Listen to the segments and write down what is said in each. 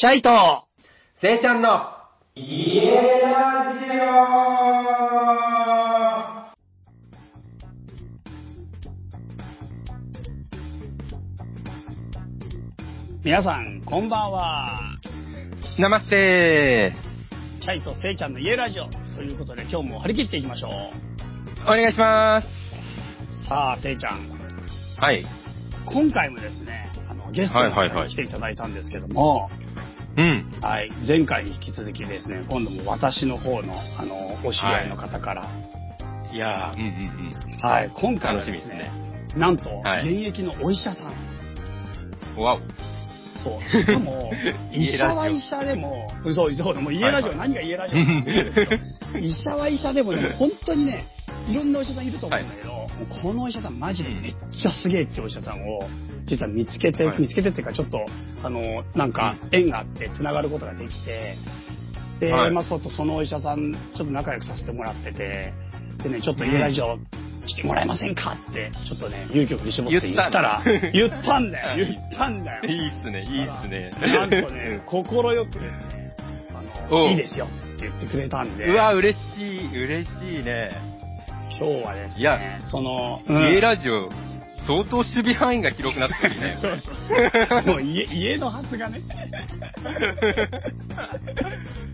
シャイと、せいちゃんの、家ラジ皆さん、こんばんは。オナマステシャイとせいちゃんの家ラジオ。ということで、今日も張り切っていきましょう。お願いします。さあ、せいちゃん。はい。今回もですね、あの、ゲストに来ていただいたんですけども、うん。はい、前回に引き続きですね、今度も私の方の、あの、お知り合いの方から、い。やー、うんうんはい、今回はですすでねね、なんと、はい。現役のお医者さん。うん。わお。そう。しかも、医者は医者でも、そう、そう、もう家ラジオ、はいはい。何が家ラジオ 医者は医者でもね、本当にね、いろんなお医者さんいると思うんだけど、もうこのお医者さんマジでめっちゃすげえっていうお医者さんを、実は見つけて、はい。見つけてっていうか、ちょっと、あの、なんか、縁があって、繋がることができて、で、はい。まあ、ちょっとそのお医者さん、ちょっと仲良くさせてもらってて、でね、ちょっと家ラジオ来てもらえませんかって、ちょっっとね、勇気を振り絞って言ったら、言ったんだよ、言った。んだよ。いいっすね、いいっすね。なんとね、心よくですね、あの、いいですよって言ってくれたんで、うわ、嬉しい、嬉しいね。今日はですね、いやその、家ラジオ、相当守備範囲が広くなってるね。もう家、家のはずがね。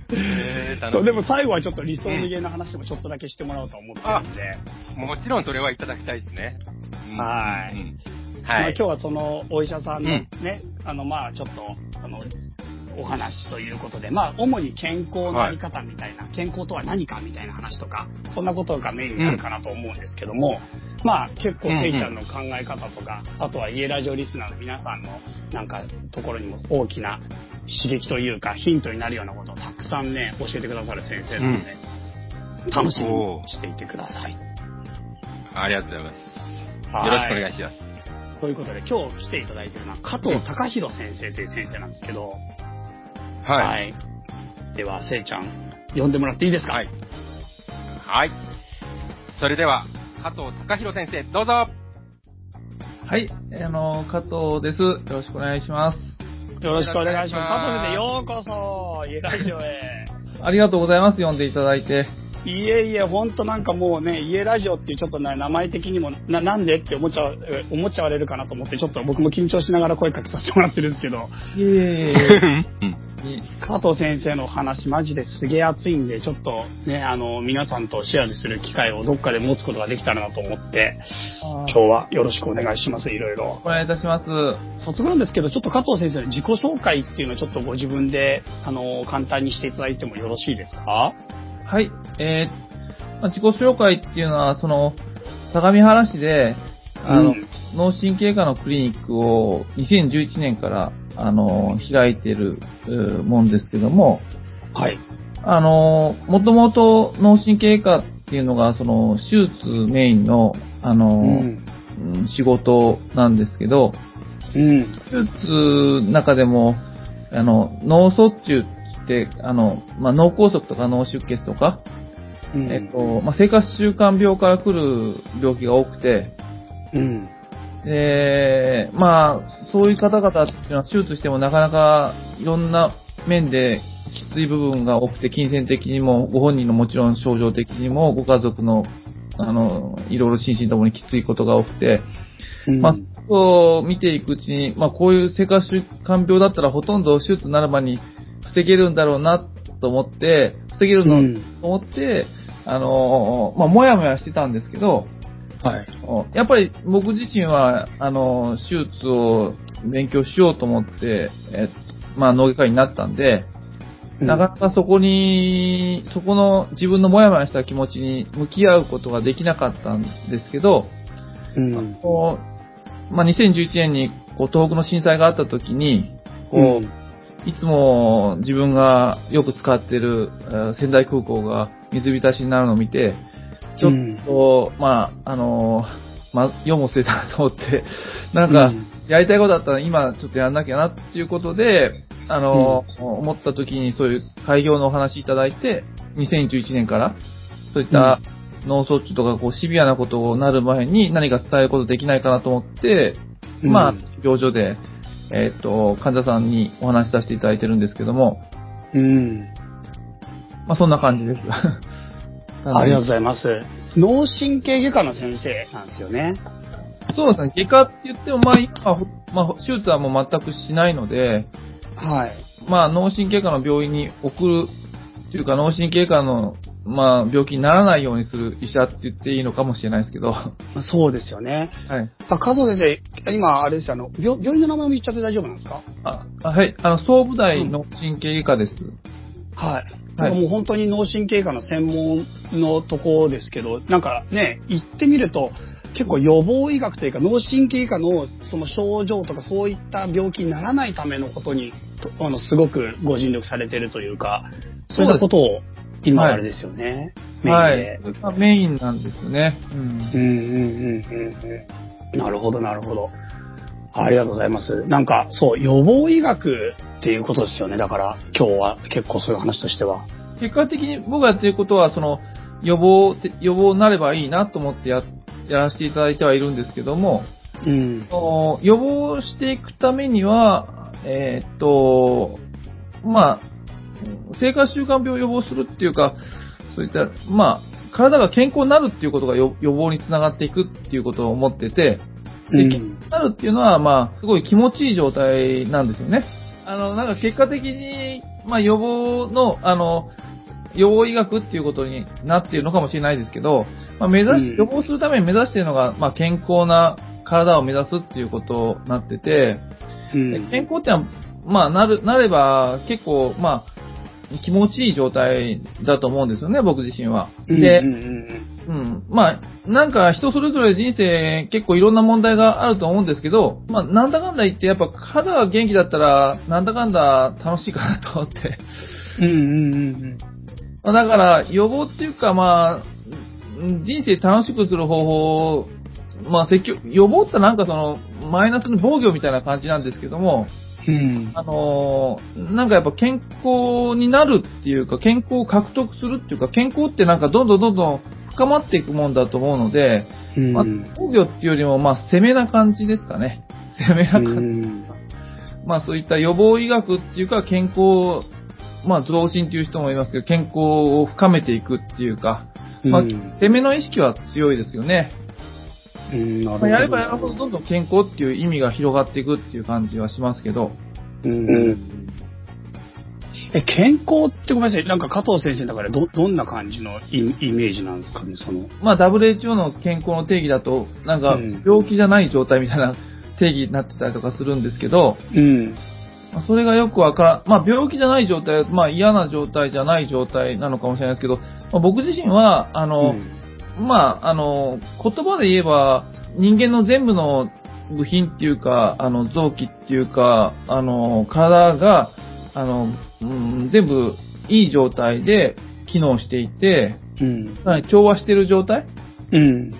えーそう、でも最後はちょっと理想的な話もちょっとだけしてもらおうと思ってるんで、もちろんそれはいただきたいですね。うんはいうんまあ、はい。今日はそのお医者さんのうんね、あの、まあちょっと、あの、お話ということで、まあ主に健康のあり方みたいな、健康とは何かみたいな話とか、そんなことがメインになるかなと思うんですけども、まあ結構うんうんていちゃんの考え方とか、あとは家ラジオリスナーの皆さんのなんかところにも大きな刺激というかヒントになるようなことをたくさんね、教えてくださる先生なので、楽しみにしていてください。ありがとうございます。はいよろしくお願いします。ということで今日来ていただいているのは加藤隆弘先生という先生なんですけど、はい。い。では、せいちゃん、呼んでもらっていいですか？はい。はい。それでは、加藤隆弘先生、どうぞはい、あの、加藤です。よろしくお願いします。よろしくお願いします。加藤先生、ようこそ、家ラジオへ。ありがとうございます。読んでいただいて。いえいえ、ほんとなんかもうね、家ラジオっていうちょっとね、名前的にも、な、なんでって思っちゃう、え思っちゃわれるかなと思って、ちょっと僕も緊張しながら声かけさせてもらってるんですけど、いえいえいえうん 加藤先生の話マジですげえ熱いんで、ちょっとね、あの、皆さんとシェアする機会をどっかで持つことができたらなと思って、今日はよろしくお願いします、いろいろ。お願いいたします。早速なんですけど、ちょっと加藤先生の自己紹介っていうのをちょっとご自分で、あの、簡単にしていただいてもよろしいですか？はい、えーまあ自己紹介っていうのは、その、相模原市で、あの、うん脳神経科のクリニックを2011年から、あの、開いてるもんですけども、はい。あの、もともと脳神経科っていうのが、その、手術メインの、あの、うん。うん仕事なんですけど、うん。手術の中でも、あの、脳卒中って、あの、まあ、脳梗塞とか脳出血とか、うん。えっと、まあ、生活習慣病から来る病気が多くて、うん。で、まあ、そういう方々っていうのは手術してもなかなかいろんな面できつい部分が多くて、金銭的にも、ご本人のもちろん症状的にも、ご家族の、あの、いろいろ心身ともにきついことが多くて、うん。まあ、そう見ていくうちに、まあ、こういう生活習慣病だったらほとんど手術ならばに防げるんだろうなと思って、防げるのうんと思って、あの、まあ、もやもやしてたんですけど、はい。やっぱり僕自身は、あの、手術を勉強しようと思って、えまあ、脳外科医になったんで、なかなかそこに、そこの自分のもやもやした気持ちに向き合うことができなかったんですけど、うん。まあ、2011年にこう東北の震災があった時に、こう、いつも自分がよく使ってるえー仙台空港が水浸しになるのを見て、ちょっと、まあ、あのーまあ、世も捨てたなと思って、なんか、やりたいことだったら今ちょっとやんなきゃなっていうことで、あのー思った時にそういう開業のお話いただいて、2011年から、そういった脳卒中とかこうシビアなことをなる前に何か伝えることできないかなと思って、まあ、療所で、えっ、と、患者さんにお話しさせていただいてるんですけども、うん。まあそんな感じです。ありがとうございます。脳神経外科の先生なんですよね。そうですね、外科って言っても、まあ今は、まあ手術はもう全くしないので、はい。まあ脳神経科の病院に送る、というか脳神経科の、まあ病気にならないようにする医者って言っていいのかもしれないですけど、は そうですよね。い。あ、加藤先生、今、あれですよあの、病病院の名前も言っちゃって大丈夫なんですか？あ、あはい、あの、総武大脳神経外科です。はい。なんかもう本当に脳神経科の専門のとこですけど、なんかね、行ってみると、結構予防医学というか脳神経科のその症状とかそういった病気にならないためのことに、とあの、すごくご尽力されてるというか、そういったことを今はいあれですよね。はいメインで。。それがメインなんですね。うんうんうんうんうんうん。なるほど、なるほど。ありがとうございます。なんか、そう、予防医学っていうことですよね。だから、今日は結構そういう話としては。結果的に僕がやっていることは、その、予防って、予防になればいいなと思ってや、やらせていただいてはいるんですけども、うん。予防していくためには、えーっと、まあ、生活習慣病を予防するっていうか、そういった、まあ、体が健康になるっていうことが予予防につながっていくっていうことを思ってて、で、うん。健康になるっていうのは、まあ、すごい気持ちいい状態なんですよね。あの、なんか結果的に、まあ予防の、あの、予防医学っていうことになっているのかもしれないですけど、まあ目指し、うん。予防するために目指しているのが、まあ健康な体を目指すっていうことになってて、うん。健康ってのは、まあなる、なれば結構、まあ、気持ちいい状態だと思うんですよね、僕自身は。で、うんうんうん。まあ、なんか人それぞれ人生結構いろんな問題があると思うんですけど、まあ、なんだかんだ言ってやっぱ肌が元気だったら、なんだかんだ楽しいかなと思って。うんうんうんまあだから予防っていうかまあ、うん人生楽しくする方法、まあ積極、予防ってなんかその、マイナスの防御みたいな感じなんですけども、うんあのーなんかやっぱ健康になるっていうか、健康を獲得するっていうか、健康ってなんかどんどんどんどん深まっていくもんだと思うので、うんまあ、防御っていうよりも、まあ、攻めな感じですかね。攻めな感じ。うんまあ、そういった予防医学っていうか、健康、まあ、増進っていう人もいますけど、健康を深めていくっていうか、まあ、うん攻めの意識は強いですよね。まあ、やればやるほどどんどん健康っていう意味が広がっていくっていう感じはしますけど、うんえ、健康ってごめんなさい。なんか加藤先生だからど、どんな感じのイイメージなんですかね、その。まあ、WHO の健康の定義だと、なんかうん、病気じゃない状態みたいな 定義になってたりとかするんですけど、うん。まあそれがよくわからん。まあ、病気じゃない状態、まあ、嫌な状態じゃない状態なのかもしれないですけど、まあ、僕自身は、あの、まあ、あの、言葉で言えば、人間の全部の部品っていうか、あの、臓器っていうか、あの、体が、あの、うん、全部いい状態で機能していて、うん。調和している状態？うん。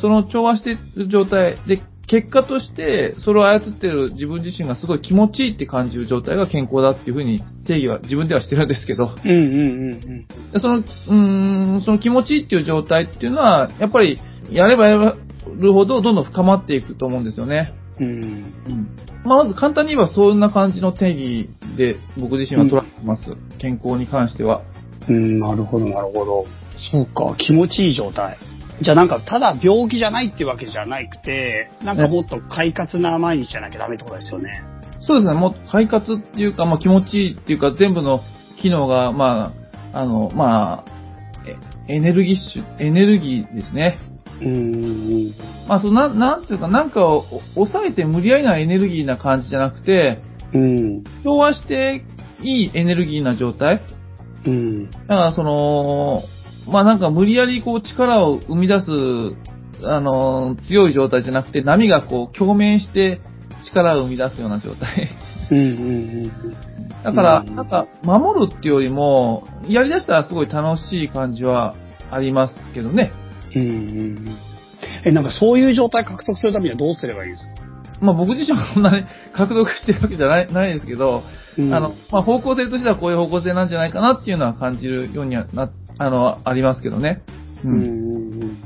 その調和している状態で、結果として、それを操っている自分自身がすごい気持ちいいって感じる状態が健康だっていうふうに定義は自分ではしてるんですけど、うん。うん。うん。でその、うーん、その気持ちいいっていう状態っていうのは、やっぱり、やればやるほどどんどん深まっていくと思うんですよね。うん。うん。まず簡単に言えばそんな感じの定義で僕自身は捉えています。健康に関しては。うん、なるほど、なるほど。そうか、気持ちいい状態。じゃあなんか、ただ病気じゃないってわけじゃなくて、なんかもっと快活な毎日じゃなきゃダメってことですよね。そうですね、もう快活っていうか、まあ気持ちいいっていうか、全部の機能が、まあ、あの、まあ、えエネルギッシュ、エネルギーですね。うん。まあ、そのな、なんていうか、なんかを抑えて無理やりなエネルギーな感じじゃなくて、うん。調和していいエネルギーな状態うん。だから、その、まあなんか無理やりこう力を生み出す、あの、強い状態じゃなくて、波がこう共鳴して力を生み出すような状態。うん。うん。だから、うんなんか、守るっていうよりも、やり出したらすごい楽しい感じはありますけどね。うん。うん。え、なんかそういう状態獲得するためにはどうすればいいですか？まあ僕自身はそんなに獲得してるわけじゃない ないですけど、うんあの、まあ方向性としてはこういう方向性なんじゃないかなっていうのは感じるようにはな、あの、ありますけどね。う。うん。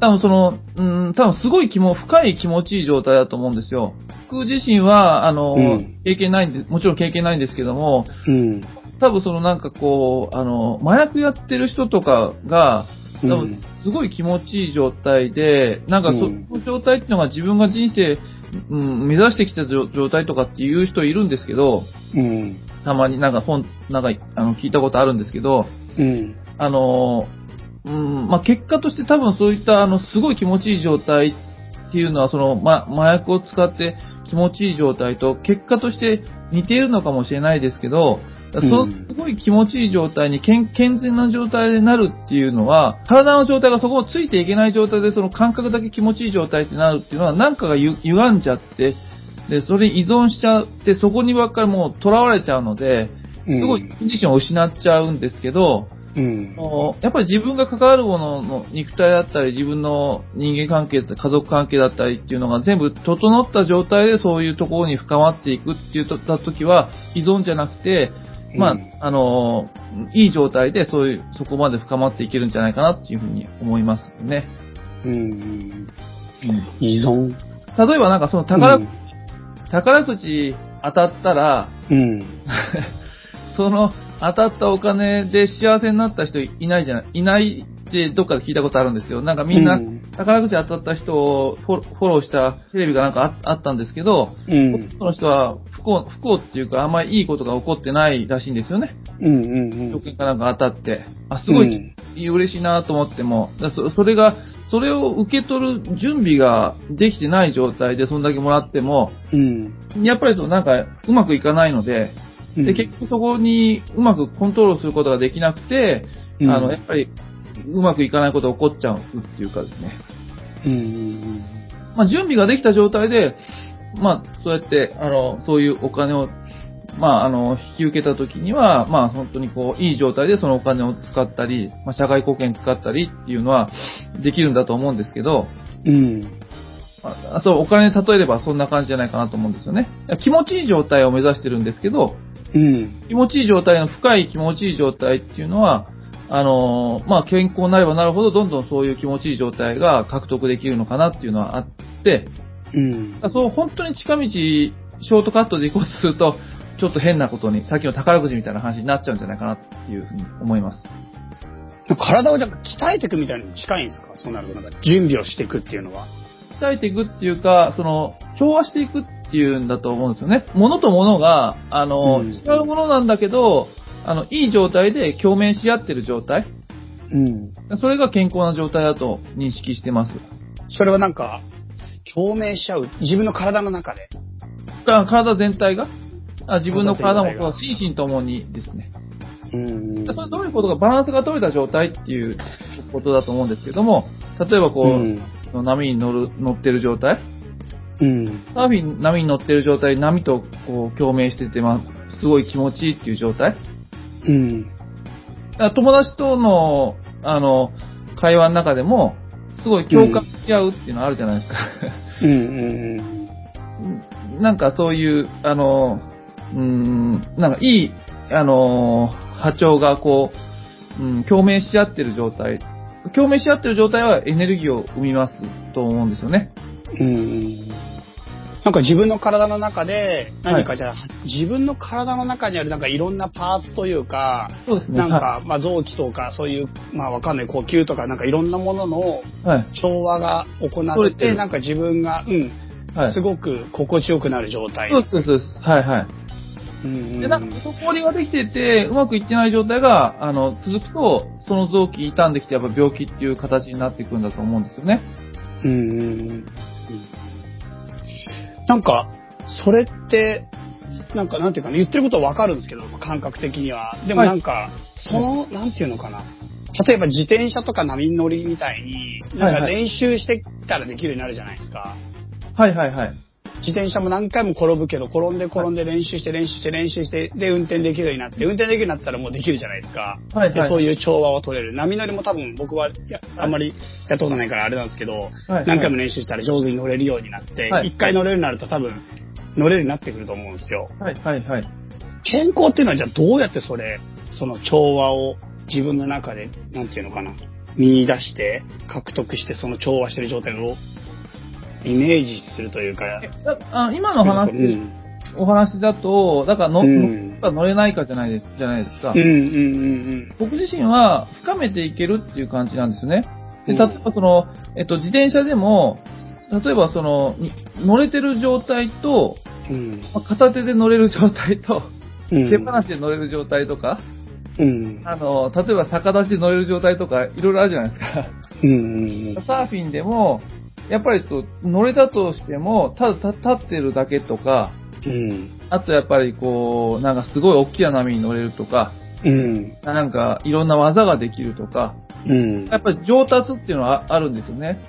多分その、うん、多分すごい気も、深い気持ちいい状態だと思うんですよ。僕自身は、あの、うん経験ないんで、もちろん経験ないんですけども、うん。多分そのなんかこう、あの、麻薬やってる人とかが、多分うんすごい気持ちいい状態で、なんかそうんの状態っていうのが自分が人生、うん、目指してきた状状態とかっていう人いるんですけど、うん。たまになんか本、なんかあの聞いたことあるんですけど、うん。あの、うん、まあ、結果として多分そういったあの、すごい気持ちいい状態っていうのは、その、ま、麻薬を使って気持ちいい状態と結果として似ているのかもしれないですけど、そのうんすごい気持ちいい状態に健健全な状態になるっていうのは、体の状態がそこをついていけない状態でその感覚だけ気持ちいい状態ってなるっていうのは、なんかがゆ歪んじゃって、で、それに依存しちゃって、そこにばっかりもう囚われちゃうので、すごい自分自身を失っちゃうんですけど、うん。あのやっぱり自分が関わるものの肉体だったり、自分の人間関係、家族関係だったりっていうのが全部整った状態でそういうところに深まっていくって言った時は、依存じゃなくて、まあうん、あの、いい状態でそういう、そこまで深まっていけるんじゃないかなっていうふうに思いますね。うん。うん依存。例えばなんかその宝,、うん宝くじ当たったら、うん。その当たったお金で幸せになった人いないじゃない、いないってどっかで聞いたことあるんですよ。なんかみんなうん宝くじ当たった人をフォローしたテレビがなんかああったんですけど、うん。その人は不幸、不幸っていうかあんまりいいことが起こってないらしいんですよね。うん。うん。証券かなんか当たって。あ、すごい、うん嬉しいなと思っても、だそそれが、それを受け取る準備ができてない状態でそんだけもらっても、うん。やっぱりそうなんかうまくいかないので、うんで、結局そこにうまくコントロールすることができなくて、うんあの、やっぱりうまくいかないことが起こっちゃうっていうかですね。うん。まあ、準備ができた状態で、まあ、そうやって、あの、そういうお金を、まあ、あの、引き受けた時には、まあ、本当にこう、いい状態でそのお金を使ったり、まあ、社会貢献使ったりっていうのはできるんだと思うんですけど、うん。ああそう、お金例えればそんな感じじゃないかなと思うんですよね。気持ちいい状態を目指してるんですけど、うん。気持ちいい状態の深い気持ちいい状態っていうのは、あのーまあ、健康になればなるほど、どんどんそういう気持ちいい状態が獲得できるのかなっていうのはあって、うん。そう、本当に近道、ショートカットで行こうとすると、ちょっと変なことに、さっきの宝くじみたいな話になっちゃうんじゃないかなっていうふうに思います。体をじゃあ鍛えていくみたいに近いんですか？そうなると、なんか準備をしていくっていうのは。鍛えていくっていうか、その、調和していくっていうんだと思うんですよね。物と物が、あの、うん違うものなんだけど、あの、いい状態で共鳴し合ってる状態。うん。それが健康な状態だと認識してます。それはなんか、共鳴しちゃう。自分の体の中で。か体全体が？あ自分の体も体全体が心身ともにですね。うん。それどういうことか、バランスが取れた状態っていうことだと思うんですけども、例えばこう、うん。波に乗る、乗ってる状態うん。サーフィン波に乗ってる状態、波とこう共鳴してて、まあ、すごい気持ちいいっていう状態うん。友達との、あの、会話の中でも、すごい共感し合うっていうのあるじゃないですか。うん。うん。なんかそういう、あの、うーん、なんかいい、あの、波長がこう、うん、共鳴し合ってる状態。共鳴し合ってる状態はエネルギーを生みますと思うんですよね。うん。なんか自分の体の中で、何かじゃあ、自分の体の中にあるなんかいろんなパーツというか、そうね。なんか、まあ臓器とか、そういう、まあわかんない呼吸とか、なんかいろんなもののはい。はい。調和が行って、取れてるなんか自分が、うん、はい。すごく心地よくなる状態。そうです、そうです。はい、はい。で、なんか、滞りができてて、うまくいってない状態が、あの、続くと、その臓器傷んできて、やっぱ病気っていう形になっていくんだと思うんですよね。うんうんうんなんか、それって、なんか、なんていうかな、言ってることはわかるんですけど、感覚的には。でもはいなんか、その、なんていうのかな。例えば自転車とか波乗りみたいに、なんかはいはい練習してたらできるようになるじゃないですか。はい、はい、はい。自転車も何回も転ぶけど、転んで転んで練習して練習して練習して、で、運転できるようになって、運転できるようになったらもうできるじゃないですか。はい、はい。でそういう調和を取れる。波乗りも多分僕はあんまりやったことないからあれなんですけど、はい何回も練習したら上手に乗れるようになって、一、はい回乗れるようになると多分乗れるようになってくると思うんですよ。はい、はい、はい。健康っていうのはじゃあどうやってそれ、その調和を自分の中で、なんていうのかな、見出して、獲得してその調和してる状態をイメージするというか。あ今の話、うん、お話だと、だからの、うん、乗乗れないかじゃないです、じゃないですか。うんうんうんうん、僕自身は深めていけるっていう感じなんですね。で、例えばその、えっと、自転車でも、例えばその、乗れてる状態と、うん、まあ、片手で乗れる状態と、手放しで乗れる状態とか、うん、あの、例えば逆立ちで乗れる状態とか、いろいろあるじゃないですか。うんうんうん、サーフィンでも、やっぱりと乗れたとしても、ただ立ってるだけとか、うん、あとやっぱりこう、なんかすごい大きな波に乗れるとか、うん、なんかいろんな技ができるとか、うん、やっぱり上達っていうのはあるんですよね。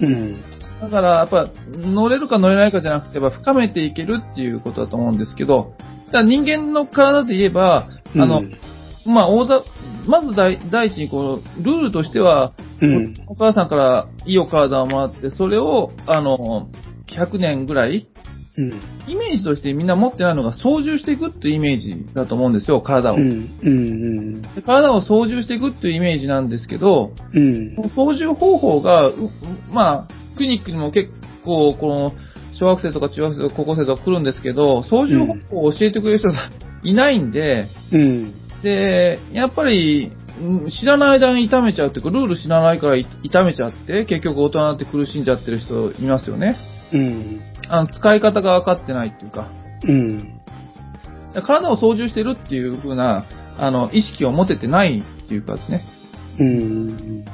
うん、だから、やっぱ乗れるか乗れないかじゃなくて、深めていけるっていうことだと思うんですけど、だ人間の体で言えば、あの、まあ、大座、まず第第一にこう、ルールとしては、うん、お母さんからいいお体をもらって、それを、あの、100年ぐらい、うん、イメージとしてみんな持ってないのが操縦していくっていうイメージだと思うんですよ、体を。うん。うん、で体を操縦していくっていうイメージなんですけど、うん、操縦方法が、まあ、クリニックにも結構、この、小学生とか中学生とか高校生とか来るんですけど、操縦方法を教えてくれる人がいないんで、うん、で、やっぱり、知らない間に痛めちゃうっていうか、ルール知らないから痛めちゃって、結局大人になって苦しんじゃってる人いますよね。うん。あの、使い方が分かってないっていうか。うん。体を操縦してるっていう風な、あの、意識を持ててないっていうかですね。うん。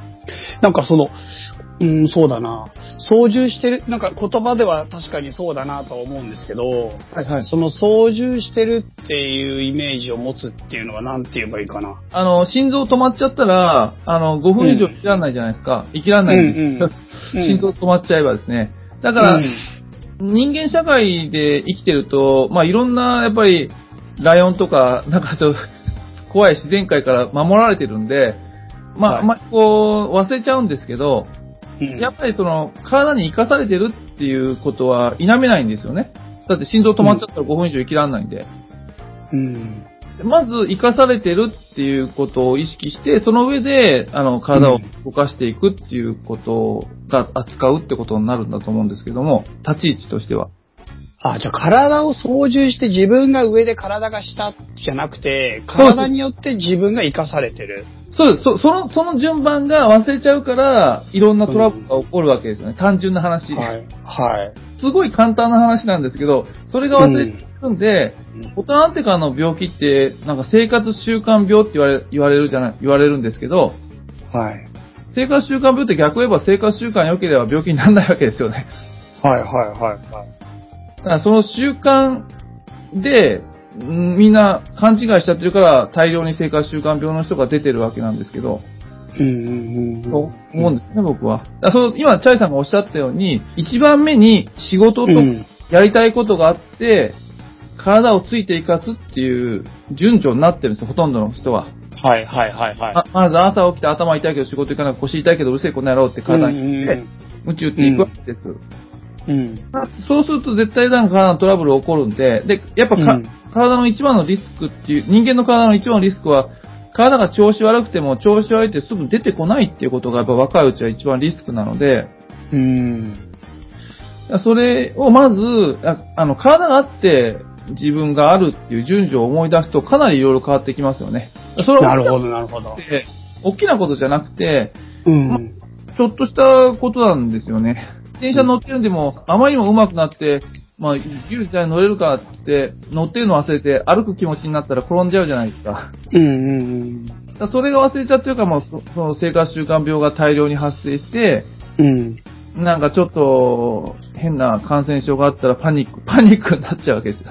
なんかその、うん、そうだな。操縦してる、なんか言葉では確かにそうだなとは思うんですけど、はいはい。その操縦してるっていうイメージを持つっていうのは何て言えばいいかな。あの、心臓止まっちゃったら、あの、5分以上生きらんないじゃないですか。生きらんないんです、うんうん、心臓止まっちゃえばですね。だから、うん、人間社会で生きてると、まあいろんな、やっぱり、ライオンとか、なんかちょっと、怖い自然界から守られてるんで、まあ、はい、まあ、こう、忘れちゃうんですけど、やっぱりその、体に生かされてるっていうことは否めないんですよね。だって心臓止まっちゃったら5分以上生きらんないんで。うん。まず、生かされてるっていうことを意識して、その上で、あの、体を動かしていくっていうことが扱うってことになるんだと思うんですけども、立ち位置としては。あ、じゃあ体を操縦して自分が上で体が下じゃなくて、体によって自分が生かされてる。そうです。そその、その順番が忘れちゃうから、いろんなトラブルが起こるわけですよね。うん、単純な話。はい。はい。すごい簡単な話なんですけど、それが忘れちゃうんで、うん、大人になってからの病気って、なんか生活習慣病って言われ言われるじゃない、言われるんですけど、はい。生活習慣病って逆を言えば生活習慣良ければ病気にならないわけですよね。はいはいはいはい。だからその習慣で、みんな勘違いしちゃってるから大量に生活習慣病の人が出てるわけなんですけど、うんうんうん、そう思うんですね、僕は。その今、チャイさんがおっしゃったように、一番目に仕事とやりたいことがあって、体をついていかすっていう順序になってるんですよ、ほとんどの人は。はいはいはいはい。あまず朝起きて頭痛いけど仕事行かなくて腰痛いけどうるせえこの野郎って体に言って、宇宙っていくわけです。うん。そうすると絶対なんか体のトラブル起こるんで、で、やっぱか、うん、体の一番のリスクっていう、人間の体の一番のリスクは、体が調子悪くても調子悪いってすぐ出てこないっていうことがやっぱ若いうちは一番リスクなので、うん。それをまず、あの、体があって自分があるっていう順序を思い出すとかなりいろいろ変わってきますよね。それなるほど、なるほど。大きなことじゃなくて、うん、ま、ちょっとしたことなんですよね。自転車乗ってるんでも、あまりにも上手くなって、まあ、自由自在に乗れるかって、乗ってるの忘れて歩く気持ちになったら転んじゃうじゃないですか。うんうんうん。それが忘れちゃってるから、まあ、その生活習慣病が大量に発生して、うん。なんかちょっと変な感染症があったらパニック、パニックになっちゃうわけですよ。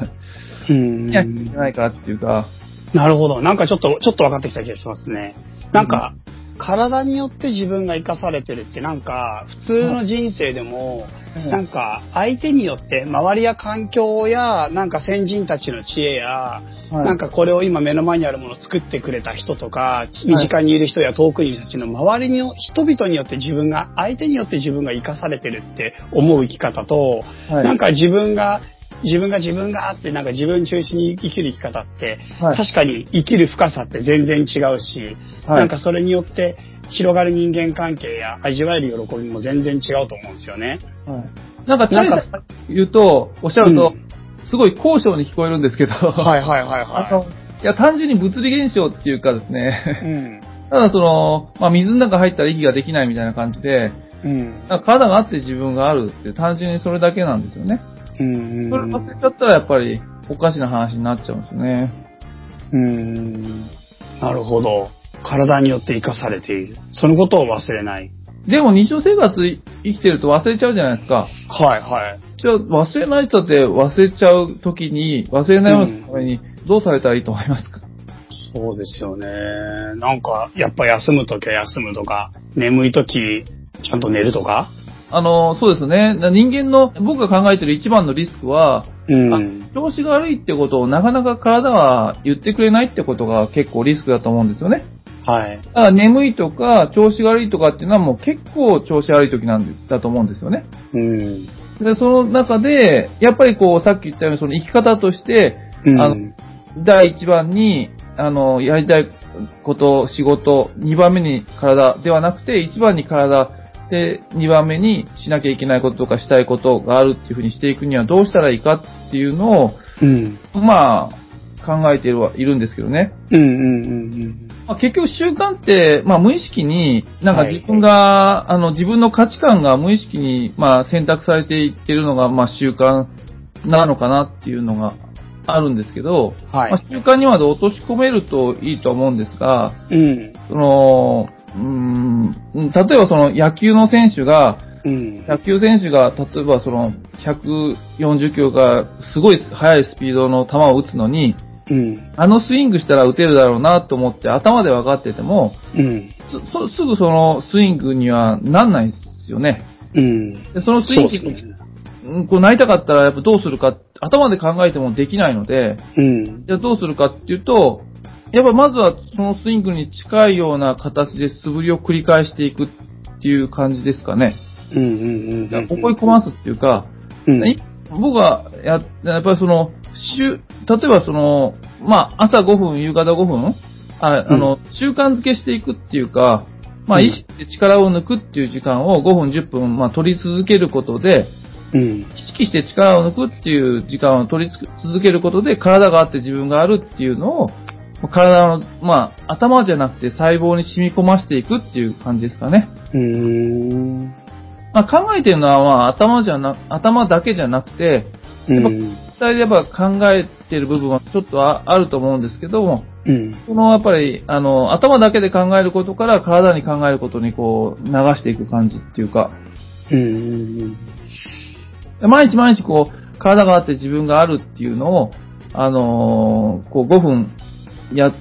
うん。いや、いけないからっていうか。なるほど。なんかちょっと、ちょっと分かってきた気がしますね。なんか、体によって自分が生かされてるってなんか普通の人生でもなんか相手によって周りや環境やなんか先人たちの知恵やなんかこれを今目の前にあるものを作ってくれた人とか身近にいる人や遠くにいる人たちの周りの人々によって自分が相手によって自分が生かされてるって思う生き方となんか自分が自分が自分があってなんか自分中心に生きる生き方って、はい、確かに生きる深さって全然違うし、はい、なんかそれによって広がる人間関係や味わえる喜びも全然違うと思うんですよね。はい、なんか、チャイさんが言うと、おっしゃると、すごい高尚に聞こえるんですけど、はいはいはいはい。いや、単純に物理現象っていうかですね、うん。ただその、まあ、水の中入ったら息ができないみたいな感じで、うん。なんか体があって自分があるって単純にそれだけなんですよね。うん。それ忘れちゃったらやっぱりおかしな話になっちゃうんですよね。うん。なるほど。体によって生かされている。そのことを忘れない。でも日常生活生きてると忘れちゃうじゃないですか。はいはい。じゃあ忘れない人って忘れちゃうときに、忘れないようにためにどうされたらいいと思いますか、そうですよね。なんか、やっぱ休むときは休むとか、眠いとき、ちゃんと寝るとか？あの、そうですね。人間の、僕が考えてる一番のリスクは、うん。あ調子が悪いってことをなかなか体は言ってくれないってことが結構リスクだと思うんですよね。はい。だから眠いとか調子が悪いとかっていうのはもう結構調子悪い時なんでだと思うんですよね。うん。で、その中で、やっぱりこう、さっき言ったようにその生き方として、うん。あの第一番に、あの、やりたいこと、仕事、二番目に体ではなくて、一番に体で、二番目にしなきゃいけないこととかしたいことがあるっていうふうにしていくにはどうしたらいいかっていうのを、うん。まあ、考えているはいるんですけどね。うん。うん。うん。まあ、結局習慣って、まあ無意識に、なんかはい自分が、あの自分の価値観が無意識に、まあ選択されていってるのが、まあ習慣なのかなっていうのがあるんですけど、はいまあ、習慣にまで落とし込めるといいと思うんですが、うん。その、うーん、例えばその野球の選手が、うん。野球選手が、例えばその、140キロがすごい速いスピードの球を打つのに、うん。あのスイングしたら打てるだろうなと思って頭で分かってても、うん。すぐそのスイングにはなんないですよね。うん。でそのスイングそうですね。うんこうなりたかったらやっぱどうするか、頭で考えてもできないので、うん。じゃあどうするかっていうと、やっぱまずはそのスイングに近いような形で素振りを繰り返していくっていう感じですかね。うん。うん。うん。ここに込ますっていうか、うん。い僕はや、やっぱりその、週、例えばその、まあ、朝5分、夕方5分、ああの、習慣づけしていくっていうか、まあ、うん意識で力を抜くっていう時間を5分、10分、まあ、取り続けることで、うん。意識して力を抜くっていう時間を取り続けることで、体があって自分があるっていうのを、体の、まあ、頭じゃなくて細胞に染み込ませていくっていう感じですかね。うん。まあ、考えてるのは、まあ、頭じゃな、頭だけじゃなくて、うん。実際でやっぱ考えてる部分はちょっとああると思うんですけども、うん。そのやっぱり、あの、頭だけで考えることから体に考えることにこう、流していく感じっていうか、うん。毎日毎日こう、体があって自分があるっていうのを、あのーこう5分や、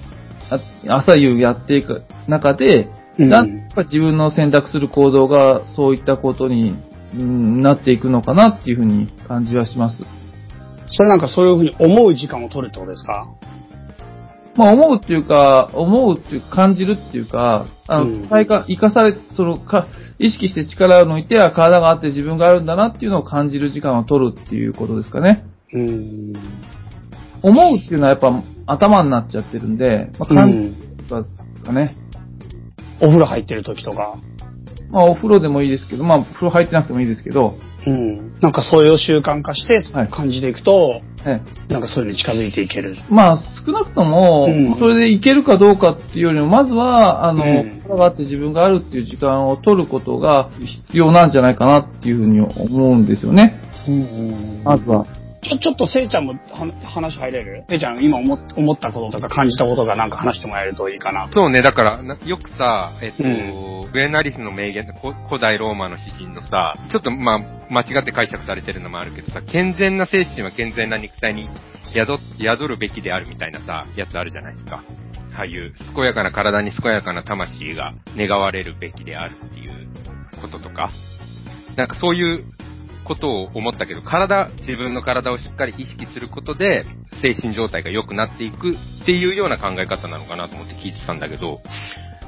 あ朝夕やっていく中で、うんなんやっぱ自分の選択する行動がそういったことに、うんなっていくのかなっていうふうに感じはします。それなんかそういうふうに思う時間を取るってことですか？まあ思うっていうか、思うっていう感じるっていうか、あうんの、体感、生かされ、そのか、意識して力を抜いては体があって自分があるんだなっていうのを感じる時間を取るっていうことですかね。うん。思うっていうのはやっぱ頭になっちゃってるんで、まあ、感じとかね。お風呂入ってる時とか。まあお風呂でもいいですけど、まあ風呂入ってなくてもいいですけど、うん。なんかそれを習慣化してはい感じていくと、ええなんかそういうのに近づいていける。まあ少なくともうん、それでいけるかどうかっていうよりも、まずは、あの、うん体があって自分があるっていう時間を取ることが必要なんじゃないかなっていうふうに思うんですよね。うんまずは。ちょ、ちょっとせいちゃんもは話入れる？せいちゃん今思っ思ったこととか感じたことがなんか話してもらえるといいかな。そうね、だから、なよくさ、えっと、うんベーナリスの名言、こ古代ローマの詩人のさ、ちょっとまあ、間違って解釈されてるのもあるけどさ、健全な精神は健全な肉体に宿宿るべきであるみたいなさ、やつあるじゃないですか。ああいう、健やかな体に健やかな魂が願われるべきであるっていうこととか。なんかそういうことを思ったけど、体、自分の体をしっかり意識することで、精神状態が良くなっていくっていうような考え方なのかなと思って聞いてたんだけど、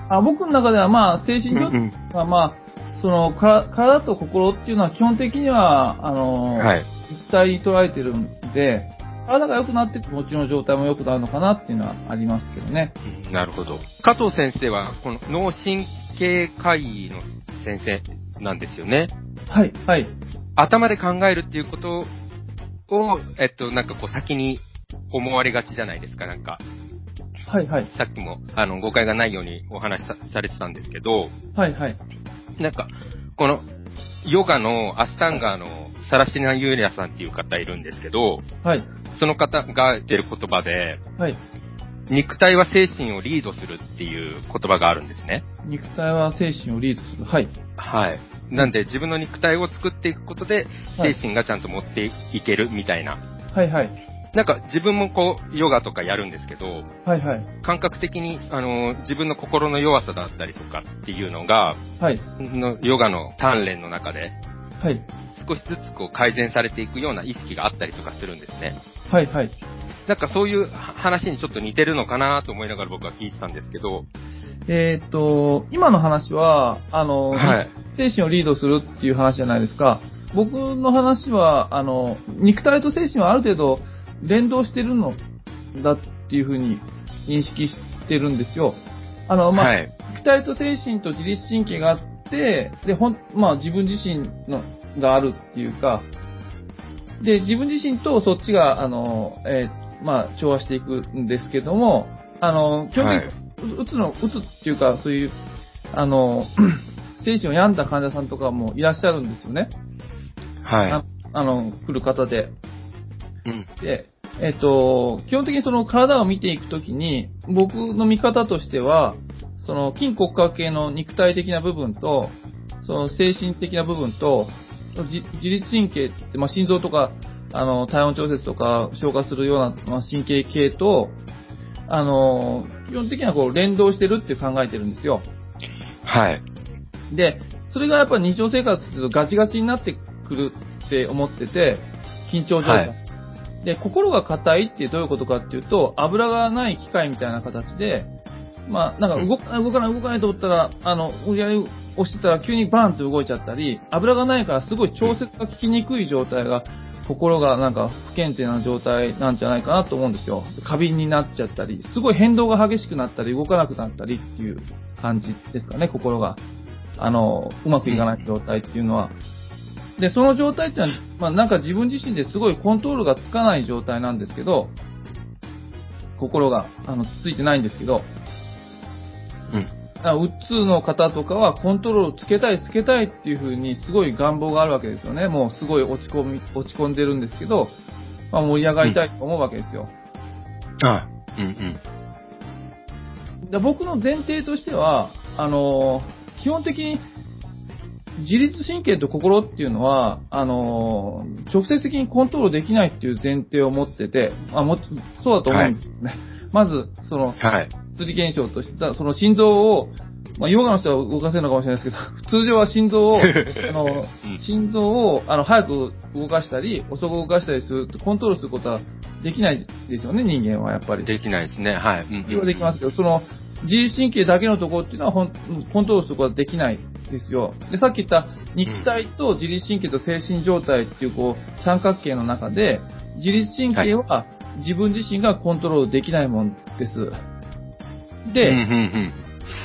あ僕の中ではまあ、精神状態うんはまあ、その、か体と心っていうのは基本的には、あの、はい。一体に捉えてるんで、体が良くなって気持ちの状態も良くなるのかなっていうのはありますけどね。うんなるほど。加藤先生は、この脳神経科医の先生なんですよね。はい、はい。頭で考えるっていうことを、えっと、なんかこう先に思われがちじゃないですか、なんか。はいはい。さっきも、あの、誤解がないようにお話しさされてたんですけど、はいはい。なんか、この、ヨガのアスタンガーのサラシナ・ユーリアさんっていう方いるんですけど、はい。その方が言ってる言葉で、はい。肉体は精神をリードするっていう言葉があるんですね。肉体は精神をリードする。はい。はい。なんで自分の肉体を作っていくことで、はい精神がちゃんと持っていけるみたいな。はいはい。なんか自分もこう、ヨガとかやるんですけど、はいはい。感覚的に、あの、自分の心の弱さだったりとかっていうのが、はい。のヨガの鍛錬の中で、はい。少しずつこう改善されていくような意識があったりとかするんですね。はいはい。なんかそういう話にちょっと似てるのかなと思いながら僕は聞いてたんですけど、えーっと、今の話は、あの、はい。精神をリードするっていう話じゃないですか。僕の話は、あの、肉体と精神はある程度連動してるのだっていうふうに認識してるんですよ。あの、まあ、はい。肉体と精神と自律神経があって、で、ほん、まあ自分自身のがあるっていうか、で、自分自身とそっちが、あの、えーまあ、調和していくんですけども、あの、基本的に、ううつの、うつっていうか、そういう、あの、精神を病んだ患者さんとかもいらっしゃるんですよね。はい。ああの、来る方で。うん。で、えっ、と、基本的にその体を見ていくときに、僕の見方としては、その筋骨格系の肉体的な部分と、その精神的な部分と、じ自律神経って、まあ、心臓とか、あの、体温調節とか消化するような、まあ、神経系と、あの、基本的にはこう連動してるって考えてるんですよ。はい。で、それがやっぱり日常生活するとガチガチになってくるって思ってて、緊張状態。はいで、心が硬いってどういうことかっていうと、油がない機械みたいな形で、まあ、なんか動かない、動かない、動かないと思ったら、あの、無理やり押してたら急にバーンと動いちゃったり、油がないからすごい調節が効きにくい状態が、心がなんか不健全な状態なんじゃないかなと思うんですよ。過敏になっちゃったり、すごい変動が激しくなったり、動かなくなったりっていう感じですかね、心が。あの、うまくいかない状態っていうのは。で、その状態っていうのは、まあなんか自分自身ですごいコントロールがつかない状態なんですけど、心が、あの、ついてないんですけど、うつの方とかはコントロールつけたいつけたいっていう風にすごい願望があるわけですよね。もうすごい落ち込み、落ち込んでるんですけど、まあ盛り上がりたいと思うわけですよ。あうんうん。で僕の前提としては、あのー基本的に自律神経と心っていうのは、あのー直接的にコントロールできないっていう前提を持ってて、あもそうだと思うんですよね。まず、その、はい。物理現象として、その心臓を、まあ、ヨガの人は動かせるのかもしれないですけど、通常は心臓を、あの、うん心臓を、あの、早く動かしたり、遅く動かしたりすると、コントロールすることはできないですよね、人間はやっぱり。できないですね。はい。うんできますけど、その、自律神経だけのところっていうのはコントロールすることはできないですよ。で、さっき言った肉体と自律神経と精神状態っていう、こう、三角形の中で、自律神経は自分自身がコントロールできないもんです。で、うんうんうん。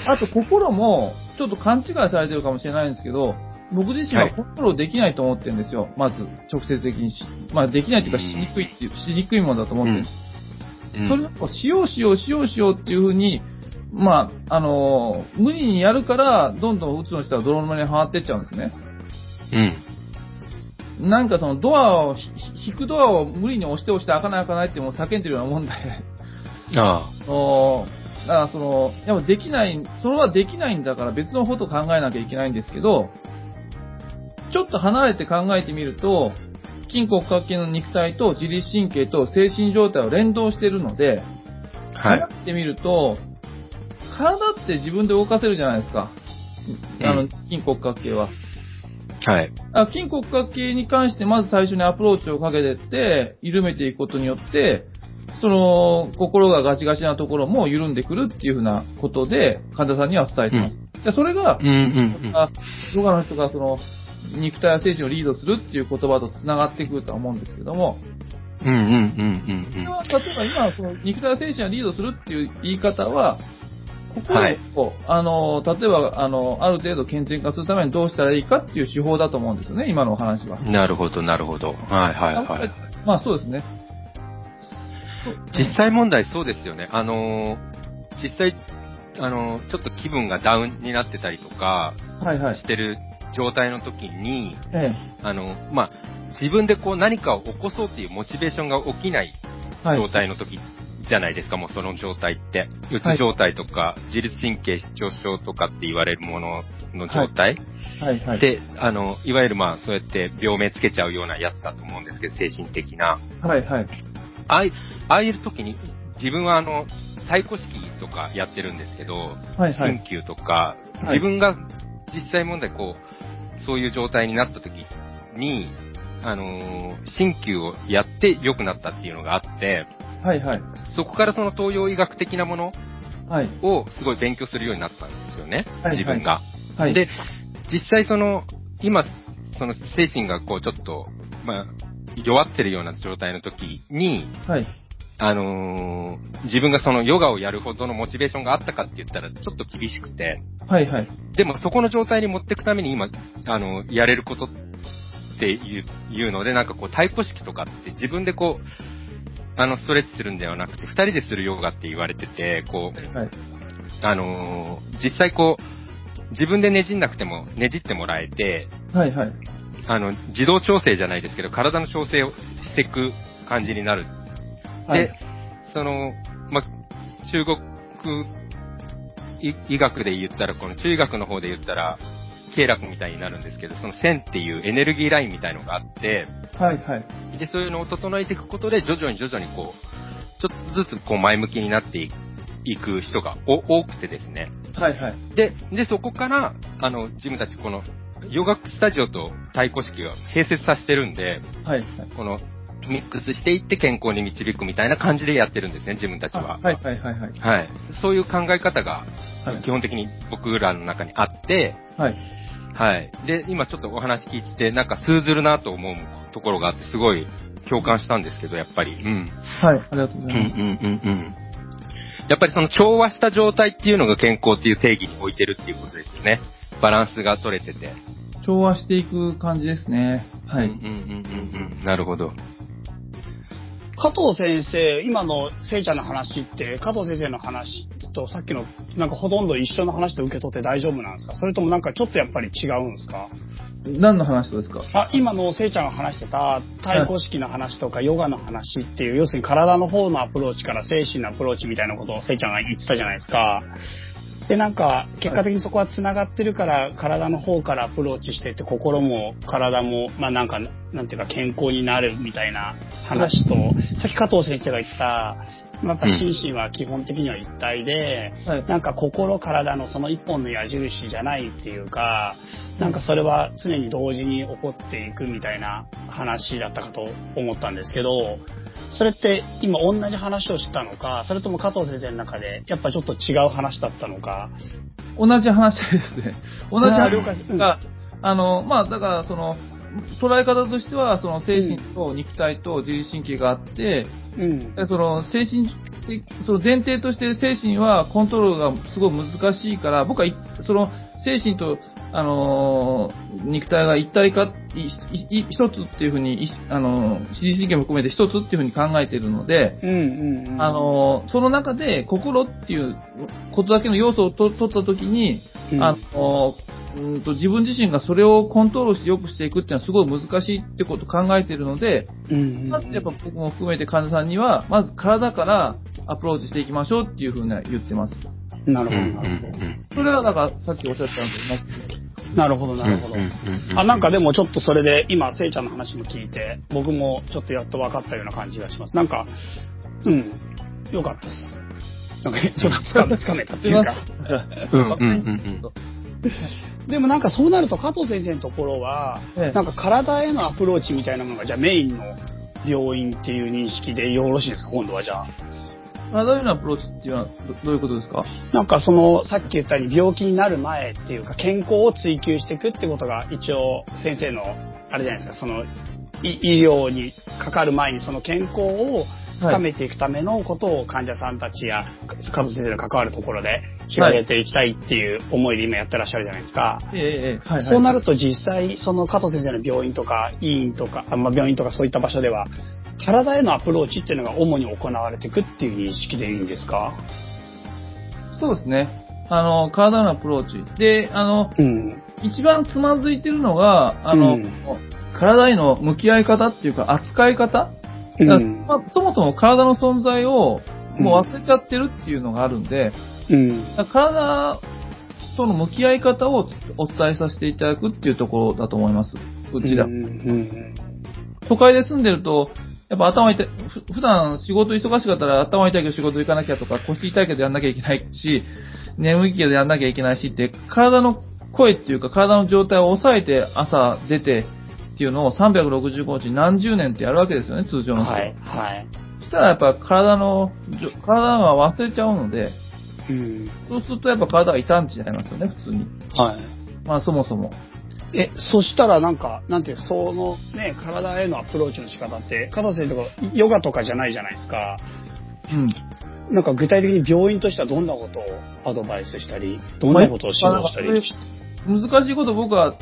あと心も、ちょっと勘違いされてるかもしれないんですけど、僕自身はコントロールできないと思ってるんですよ。まず、直接的にし。まあ、できないというか、しにくいっていう、しにくいものだと思ってるんです。うんそれをしようしようしようしようっていうふうに、まあ、あのー無理にやるから、どんどんうつの人は泥沼にはまってっちゃうんですね。うん。なんかそのドアを、引くドアを無理に押して押して開かない開かないってもう叫んでるようなもんで、ああのだからその、やっぱできない、それはできないんだから別のことを考えなきゃいけないんですけど、ちょっと離れて考えてみると、筋骨格系の肉体と自律神経と精神状態を連動しているので、あ。はい考。えてみると、体って自分で動かせるじゃないですか。あのうん、筋骨格系は。はい。あ筋骨格系に関してまず最初にアプローチをかけてって、緩めていくことによって、その、心がガチガチなところも緩んでくるっていうふうなことで、患者さんには伝えてます。でそれがうん、うんうん。あヨガの人がその、肉体や精神をリードするっていう言葉と繋がってくるとは思うんですけども、うんうんうんうんそれは例えば今、その肉体や精神をリードするっていう言い方は、はい。あの、例えば、あの、ある程度健全化するためにどうしたらいいかっていう手法だと思うんですよね、今のお話は。なるほど、なるほど。はいはいはい。まあそうですね。実際問題そうですよね。あのー、実際、あのー、ちょっと気分がダウンになってたりとか、はいはい。してる状態の時に、えあの、まあ、自分でこう何かを起こそうっていうモチベーションが起きない。状態の時じゃないですか、もうその状態って。うつ状態とか、自律神経失調症とかって言われるものの状態、はいはい。で、あの、いわゆるまあ、そうやって病名つけちゃうようなやつだと思うんですけど、精神的な。はいはい。ああいああいう時に、自分はあの、太鼓式とかやってるんですけど、はいはい。鍼灸とか、い自分が実際問題こう、そういう状態になった時に、あのー鍼灸をやって良くなったっていうのがあって、はいはい。そこからその東洋医学的なものはい。をすごい勉強するようになったんですよね、はい自分が。はい。で、実際その、今、その精神がこうちょっと、まあ、弱ってるような状態の時に、はい。あのー自分がそのヨガをやるほどのモチベーションがあったかって言ったらちょっと厳しくて、はいはい。でもそこの状態に持っていくために今、あの、やれることっていういうので、なんかこう、太鼓式とかって自分でこう、あの、ストレッチするんではなくて、二人でするヨガって言われてて、こう、はい。あのー実際こう、自分でねじんなくても、ねじってもらえて、はいはい。あの、自動調整じゃないですけど、体の調整をしていく感じになる。はいで、その、ま、中国医医学で言ったら、この中医学の方で言ったら、経絡みたいになるんですけど、その線っていうエネルギーラインみたいのがあって、はいはい。で、そういうのを整えていくことで、徐々に徐々にこう、ちょっとずつこう前向きになっていく人がお多くてですね。はいはい。で、で、そこから、あの、自分たちこの、ヨガスタジオと太鼓式を併設させてるんで、はいはい。この、ミックスしていって健康に導くみたいな感じでやってるんですね、自分たちは。はいはいはいはい。はい。そういう考え方が、はい基本的に僕らの中にあって、はい。はい。で、今ちょっとお話聞いてて、なんか通ずるなと思うところがあって、すごい共感したんですけど、やっぱり。うん。はい。ありがとうごうんざいます。うんうんうん。やっぱりその調和した状態っていうのが健康っていう定義に置いてるっていうことですよね。バランスが取れてて。調和していく感じですね。はい。うんうんうんうんうん。なるほど。加藤先生、今のせいちゃんの話って、加藤先生の話とさっきの、なんかほとんど一緒の話と受け取って大丈夫なんですか？それともなんかちょっとやっぱり違うんですか？何の話ですか？あ、今のせいちゃんが話してた太鼓式の話とかヨガの話っていう、要するに体の方のアプローチから精神のアプローチみたいなことをせいちゃんが言ってたじゃないですか。で、なんか、結果的にそこは繋がってるから、体の方からアプローチしてって、心も体も、まあなんか、なんていうか健康になるみたいな話と、さっき加藤先生が言った、やっぱ心身は基本的には一体で、はい。なんか心体のその一本の矢印じゃないっていうか、なんかそれは常に同時に起こっていくみたいな話だったかと思ったんですけど、それって今同じ話をしたのか、それとも加藤先生の中でやっぱちょっと違う話だったのか？同じ話ですね。同じ話が、あの、まあ、だから、その、捉え方としては、その精神と肉体と自律神経があって、うん。でその精神的、その前提として精神はコントロールがすごい難しいから、僕はいその精神と、あのー肉体が一体化、一つっていうふうに、いあのー自律神経も含めて一つっていうふうに考えているので、うんうんうん。あのーその中で心っていうことだけの要素をと取ったときに、うんあのーうんと自分自身がそれをコントロールして良くしていくっていうのはすごい難しいってことを考えているので、うんうんうんまずやっぱ僕も含めて患者さんには、まず体からアプローチしていきましょうっていうふうには言ってます。なるほど、なるほど。んそれはだからさっきおっしゃったのと同じでなるほど、なるほどあ、なんかでもちょっとそれで、今、せいちゃんの話も聞いて、僕もちょっとやっと分かったような感じがします。なんか、うん、よかったです。なんか、ちょっとつかめ、つかめたっていうか。うんうんうんうん でもなんかそうなると加藤先生のところは、ええなんか体へのアプローチみたいなものが、じゃあメインの病院っていう認識でよろしいですか、今度はじゃあ。体へのアプローチっていうのはどどういうことですか？なんかその、さっき言ったように病気になる前っていうか、健康を追求していくってことが一応先生の、あれじゃないですか、その、い医療にかかる前にその健康を深めていくためのことを患者さんたちや加藤先生の関わるところで広げていきたいっていう思いで今やってらっしゃるじゃないですか。そうなると実際、その加藤先生の病院とか医院とか、あまあ、病院とかそういった場所では、体へのアプローチっていうのが主に行われていくっていう認識でいいんですか？そうですね。あの、体のアプローチ。で、あの、うん。一番つまずいてるのが、あの、うん体への向き合い方っていうか、扱い方、うん。まあそもそも体の存在をもう忘れちゃってるっていうのがあるんで、うん。体との向き合い方をお伝えさせていただくっていうところだと思います。うちら。うんうん都会で住んでると、やっぱ頭痛い、ふ普段仕事忙しかったら頭痛いけど仕事行かなきゃとか、腰痛いけどやんなきゃいけないし、眠いけどやんなきゃいけないしって、体の声っていうか体の状態を抑えて朝出てっていうのを365日何十年ってやるわけですよね、通常の人。はい。はい。そしたらやっぱ体の、体が忘れちゃうので、うん。そうするとやっぱ体が傷んじゃいますよね、普通に。はい。まあそもそも。え、そしたらなんか、なんていう、そのね、体へのアプローチの仕方って、加藤先生とか、ヨガとかじゃないじゃないですか。うん。なんか具体的に病院としてはどんなことをアドバイスしたり、どんなことを指導したり？して。難しいこと僕は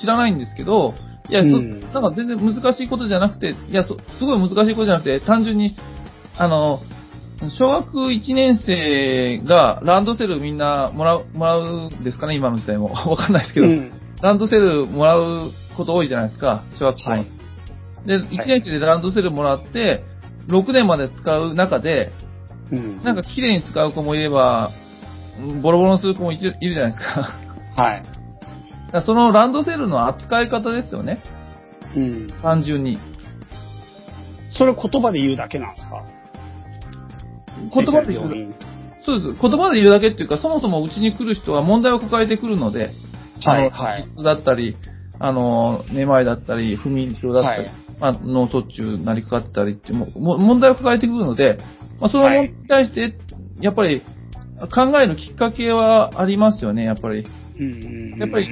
知らないんですけど、いや、そうんなんか全然難しいことじゃなくて、いや、そすごい難しいことじゃなくて、単純に、あの、小学1年生がランドセルみんなもらう、もらうんですかね、今の時代も。わかんないですけど、うん。ランドセルもらうこと多いじゃないですか、小学校の。はいで、1年生でランドセルもらって、6年まで使う中で、うん。なんか綺麗に使う子もいれば、うんボロボロにする子もいるいるじゃないですか。はい。だそのランドセルの扱い方ですよね。うん。単純に。それ言葉で言うだけなんですか？言葉で言う。そうです。言葉で言うだけっていうか、そもそもうちに来る人は問題を抱えてくるので、はい、はい。だったり、あの、めまいだったり、不眠症だったり、はいまあ、脳卒中なりかかったりってもう、も問題を抱えてくるので、まあ、その問題に対して、やっぱり、考えるきっかけはありますよね、やっぱり。うんうんうんやっぱり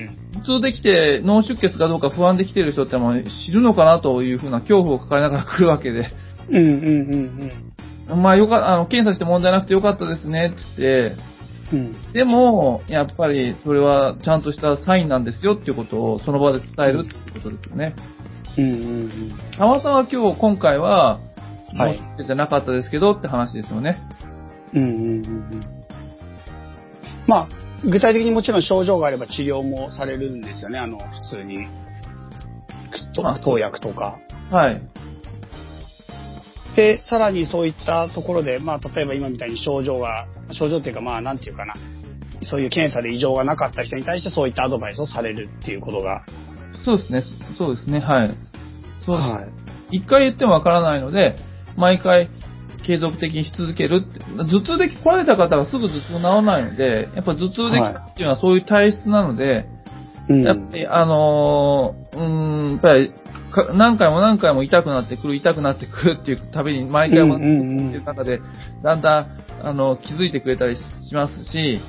普通できて脳出血かどうか不安で来てる人ってもう知るのかなというふうな恐怖を抱えながら来るわけで、うんうんうんまあよか、あの、検査して問題なくてよかったですねってうん。うん。でも、やっぱりそれはちゃんとしたサインなんですよっていうことをその場で伝えるっていうことですよね。うんうんうん。たまたま今日、今回は、はいじゃなかったですけどって話ですよね。うんうんうんうん。まあ、具体的にもちろん症状があれば治療もされるんですよね、あの、普通に。投薬とか。はい。で、さらにそういったところで、まあ、例えば今みたいに症状が、症状っていうか、まあ、なんていうかな。そういう検査で異常がなかった人に対してそういったアドバイスをされるっていうことが。そうですね。そうですね。はい。そうです。はい。一回言ってもわからないので、毎回継続的にし続けるって。頭痛で来られた方がすぐ頭痛治らないので、やっぱ頭痛で来たっていうのはそういう体質なので、うん。やっぱりあのーうーん、やっぱりか何回も何回も痛くなってくる、痛くなってくるっていうたびに毎回もっていう中で、だんだん、あの、気づいてくれたりしますし、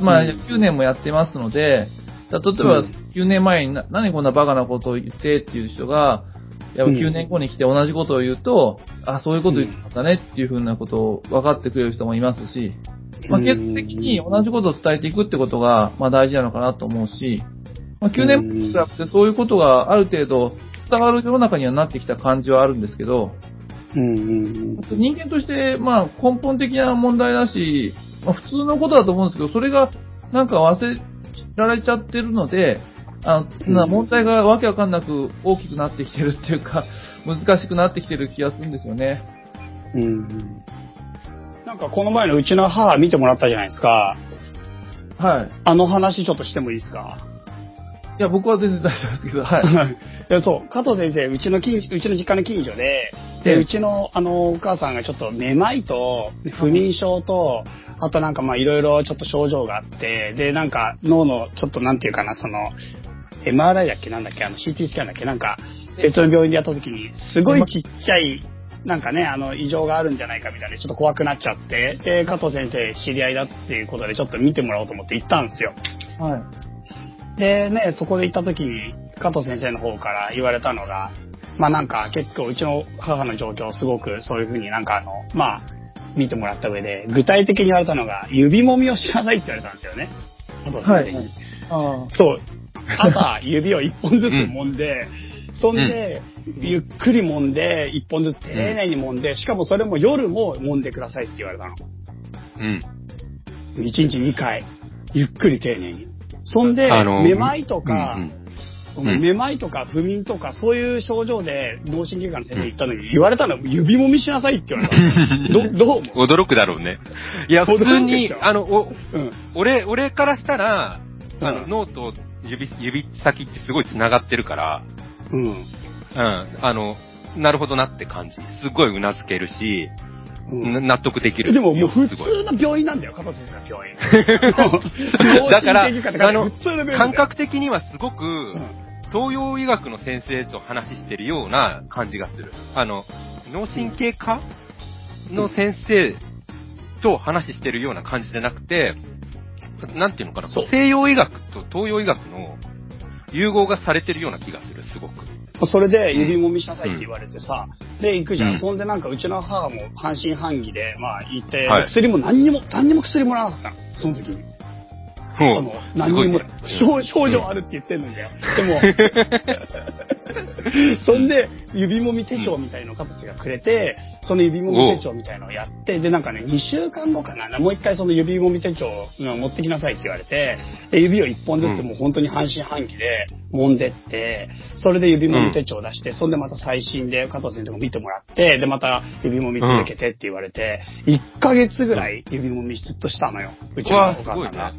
まあ、うん。9年もやってますので、だ例えばうん。9年前にな何こんなバカなことを言ってっていう人が、やっぱうん。9年後に来て同じことを言うと、あ、そういうこと言ってたねっていうふうなことを分かってくれる人もいますし、まあ、結果的に同じことを伝えていくってことが、まあ大事なのかなと思うし、まあ、9年前に比べてそういうことがある程度伝わる世の中にはなってきた感じはあるんですけど、うんうんうん。人間として、まあ、根本的な問題だし、まあ、普通のことだと思うんですけど、それがなんか忘れられちゃってるので、あな問題がわけわかんなく大きくなってきてるっていうか、難しくなってきてる気がするんですよね。うんうん。なんかこの前のうちの母見てもらったじゃないですか。はい。あの話ちょっとしてもいいですか？いや、僕は全然大丈夫ですけど、はい。いや、そう、加藤先生、うちの近、うちの実家の近所で、で、ええうちの、あの、お母さんがちょっとめまいと、不眠症と、あとなんかまあいろいろちょっと症状があって、で、なんか脳のちょっとなんていうかな、その、MRI だっけなんだっけあの CT スキャンだっけなんか、別の病院でやった時に、すごいちっちゃい、なんかね、あの、異常があるんじゃないかみたいで、ちょっと怖くなっちゃって、で、加藤先生知り合いだっていうことで、ちょっと見てもらおうと思って行ったんですよ。はい。でね、そこで行った時に、加藤先生の方から言われたのが、まあなんか結構うちの母の状況すごくそういうふうになんかあの、まあ、見てもらった上で、具体的に言われたのが、指揉みをしなさいって言われたんですよね。はい。あそう。朝、指を一本ずつ揉んで、そんで、ゆっくり揉んで、一本ずつ丁寧に揉んで、しかもそれも夜も揉んでくださいって言われたの。うん。一日二回。ゆっくり丁寧に。そんで、めまいとか、うんうんうんめまいとか不眠とかそういう症状で脳神経科の先生に行ったのに、言われたのは指揉みしなさいって言われたの。ど、どう思う？驚くだろうね。いや、普通にあの、お、うん。俺、俺からしたら、あの、うん脳と指、指先ってすごい繋がってるから、うん。うん、あの、なるほどなって感じ。すごいうなずけるし、納得できる。でももう普通の病院なんだよ、加藤先生の病院。だから、あの感覚的にはすごく、うん東洋医学の先生と話してるような感じがする。あの、脳神経科の先生と話してるような感じじゃなくて、なんていうのかな西洋医学と東洋医学の融合がされてるような気がする、すごく。それで指揉みしなさいって言われてさ、で、行くじゃん。うんそんでなんかうちの母も半信半疑で、まあ行って、はい薬も何にも、何にも薬もらわなかったの。その時に。の、何にも、症症状あるって言ってんのにだよ。でも、そんで、指揉み手帳みたいのをカプセがくれて、その指揉み手帳みたいのをやって、で、なんかね、2週間後かな、もう一回その指揉み手帳を持ってきなさいって言われて、で、指を1本ずつもう本当に半信半疑で揉んでって、それで指揉み手帳を出して、そんでまた最新で加藤先生も見てもらって、で、また指揉み続けてって言われて、1ヶ月ぐらい指揉みずっとしたのよ。うちのお母さんが。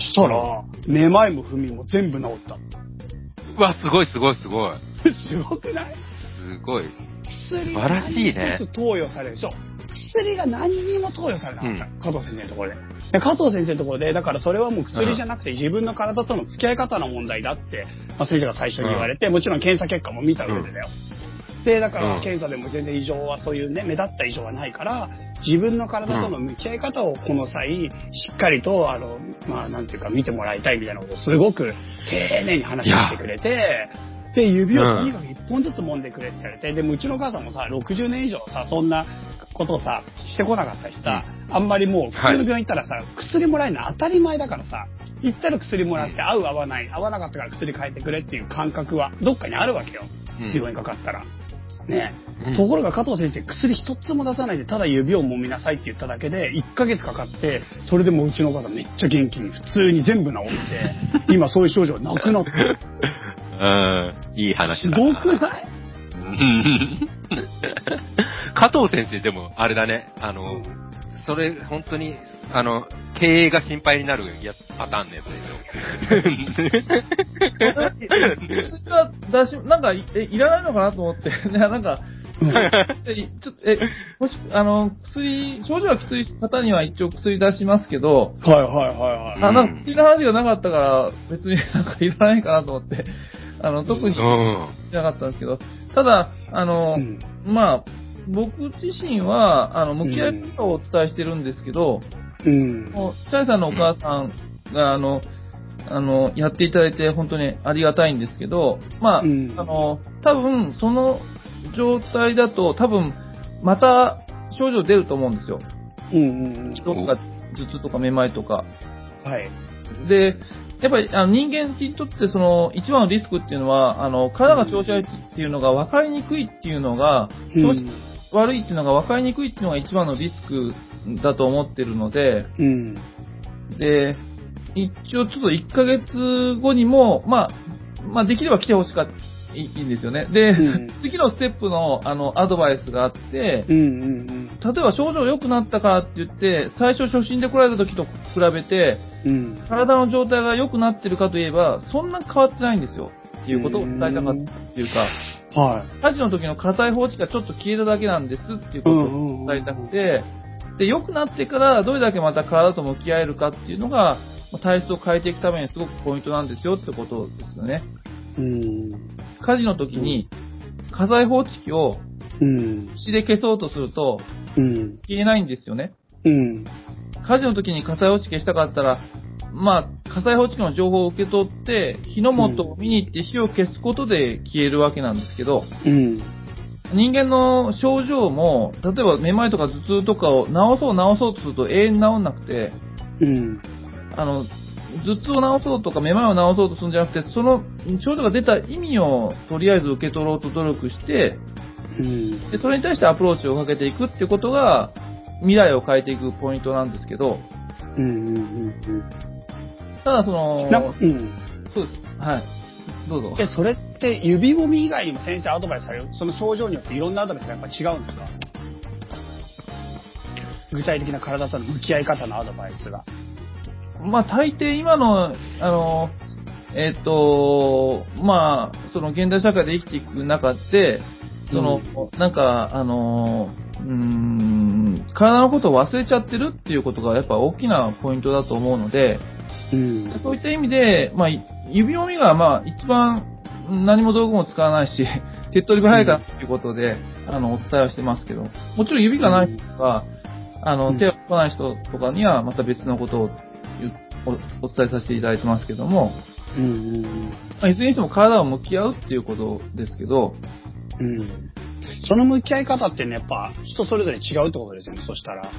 したら、めまいも不眠も全部治った。うわ、すごいすごいすごい。すごくない？すごい。薬素晴らしい一つ投与されるでしょ。薬が何にも投与されなかった。うん加藤先生のところで。で加藤先生のところで、だからそれはもう薬じゃなくて自分の体との付き合い方の問題だって、まあ、先生が最初に言われて、もちろん検査結果も見た上でだよ。で、だかうんら検査でも全然異常はそういうね、目立った異常はないから、自分の体との向き合い方をこの際、しっかりと、あの、まあ、なんていうか見てもらいたいみたいなことをすごく丁寧に話してくれて、で、指をとにかく一本ずつ揉んでくれって言われて、でもうちのお母さんもさ、60年以上さ、そんなことをさ、してこなかったしさ、あんまりもう普通の病院行ったらさ、薬もらえるの当たり前だからさ、行ったら薬もらって合う合わない、合わなかったから薬変えてくれっていう感覚はどっかにあるわけよ。うん。病院かかったら。ね。うん。ところが加藤先生、薬一つも出さないで、ただ指を揉みなさいって言っただけで、1ヶ月かかって、それでもううちのお母さんめっちゃ元気に、普通に全部治って、今そういう症状なくなって。る。うん、いい話だ。すごくない？うん。加藤先生でも、あれだね、あの、それ、本当に、あの、経営が心配になるやつ、パターンのやつでし薬は出し、なんか、いえ、いらないのかなと思って、ね、なんか、うん。えちょっと、え、もし、あの、薬、症状がきつい方には一応薬出しますけど、はいはいはいはい。あ、なんか薬の話がなかったから、別になんかいらないかなと思って、あの、特にしうん。なかったんですけど、ただ、あの、うん。まあ、僕自身は、あの、向き合い方をお伝えしてるんですけど、うん。もうチャイさんのお母さんが、あの、あの、やっていただいて本当にありがたいんですけど、まあ、うんあの、多分、その状態だと、多分、また症状出ると思うんですよ。うんうんとか、頭痛とかめまいとか。うん。はい。で、やっぱりあの人間にとってその一番のリスクっていうのは、あの、体が調子悪いっていうのが分かりにくいっていうのが、調子悪いっていうのが分かりにくいっていうのが一番のリスクだと思ってるので、うん。で、一応ちょっと1ヶ月後にも、まあ、まあできれば来てほしかった。いいいんですよね。で、うん 次のステップの、あの、アドバイスがあって、うんうん例えば症状良くなったからって言って、最初初診で来られた時と比べて、うん。うん。体の状態が良くなってるかといえば、そんな変わってないんですよ。っていうことを伝えたかったっていうか、は火事の時の火災放置がちょっと消えただけなんですっていうことを伝えたくて、で、良くなってからどれだけまた体と向き合えるかっていうのが、まあ体質を変えていくためにすごくポイントなんですよってことですよね。い。うん。火事の時に火災報知器をうん。血で消そうとするとうん。消えないんですよね。うん。火事の時に火災報知器消したかったら、まあ、火災報知器の情報を受け取って、火の元を見に行って火を消すことで消えるわけなんですけど、うん。人間の症状も、例えばめまいとか頭痛とかを治そう治そうとすると永遠に治んなくて、うん。あの、頭痛を治そうとかめまいを治そうとするんじゃなくて、その症状が出た意味をとりあえず受け取ろうと努力して、うん。で、それに対してアプローチをかけていくっていうことが、未来を変えていくポイントなんですけど、うん。うん。ただそのうん。な、うん。そうです。はい。どうぞ。え、それって指もみ以外にも先生アドバイスされる、その症状によっていろんなアドバイスがやっぱ違うんですか？具体的な体との向き合い方のアドバイスが。まあ、大抵今の、あの、えっ、と、まあ、その現代社会で生きていく中で、その、なんか、あの、うーん、体のことを忘れちゃってるっていうことがやっぱ大きなポイントだと思うので、うん。そういった意味で、まあ、指読みが、まあ、一番何も道具も使わないし、手っ取り早いかということで、あの、お伝えはしてますけど、もちろん指がない人とか、あの、うん手が来ない人とかには、また別のことをおお伝えさせていただいてますけども、うん。うん。まあ、いずれにしても体を向き合うっていうことですけど、うん。その向き合い方ってね、やっぱ人それぞれ違うってことですよね、そしたら。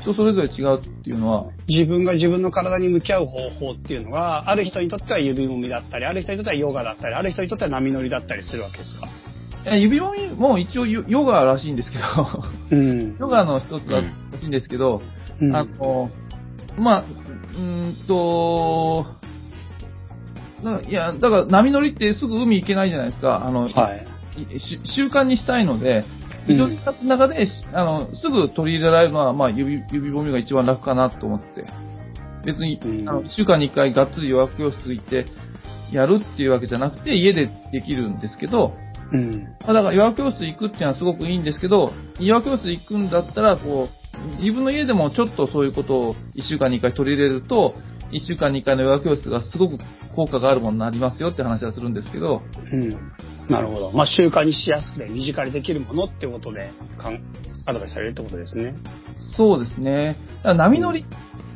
人それぞれ違うっていうのは、自分が自分の体に向き合う方法っていうのが、ある人にとっては指もみだったり、ある人にとってはヨガだったり、ある人にとっては波乗りだったりするわけですか？え指もみも一応ヨヨガらしいんですけど、うん。ヨガの一つだらしいんですけど、うんあの、まあ、うーんと、ないや、だから波乗りってすぐ海行けないじゃないですか。あの、はい。習慣にしたいので、うん非常にの中で、しあの、すぐ取り入れられるのは、まあ、指、指もみが一番楽かなと思って。別に、うんあの、一週間に一回がっつりヨガ教室行って、やるっていうわけじゃなくて、家でできるんですけど、うん。まあだから、ヨガ教室行くっていうのはすごくいいんですけど、ヨガ教室行くんだったら、こう、自分の家でもちょっとそういうことを一週間に一回取り入れると、一週間に一回のヨガ教室がすごく効果があるものになりますよって話はするんですけど、うん。なるほど。まあ、習慣にしやすくて身近にできるものってことで、かんアドバイスされるってことですね。そうですね。波乗り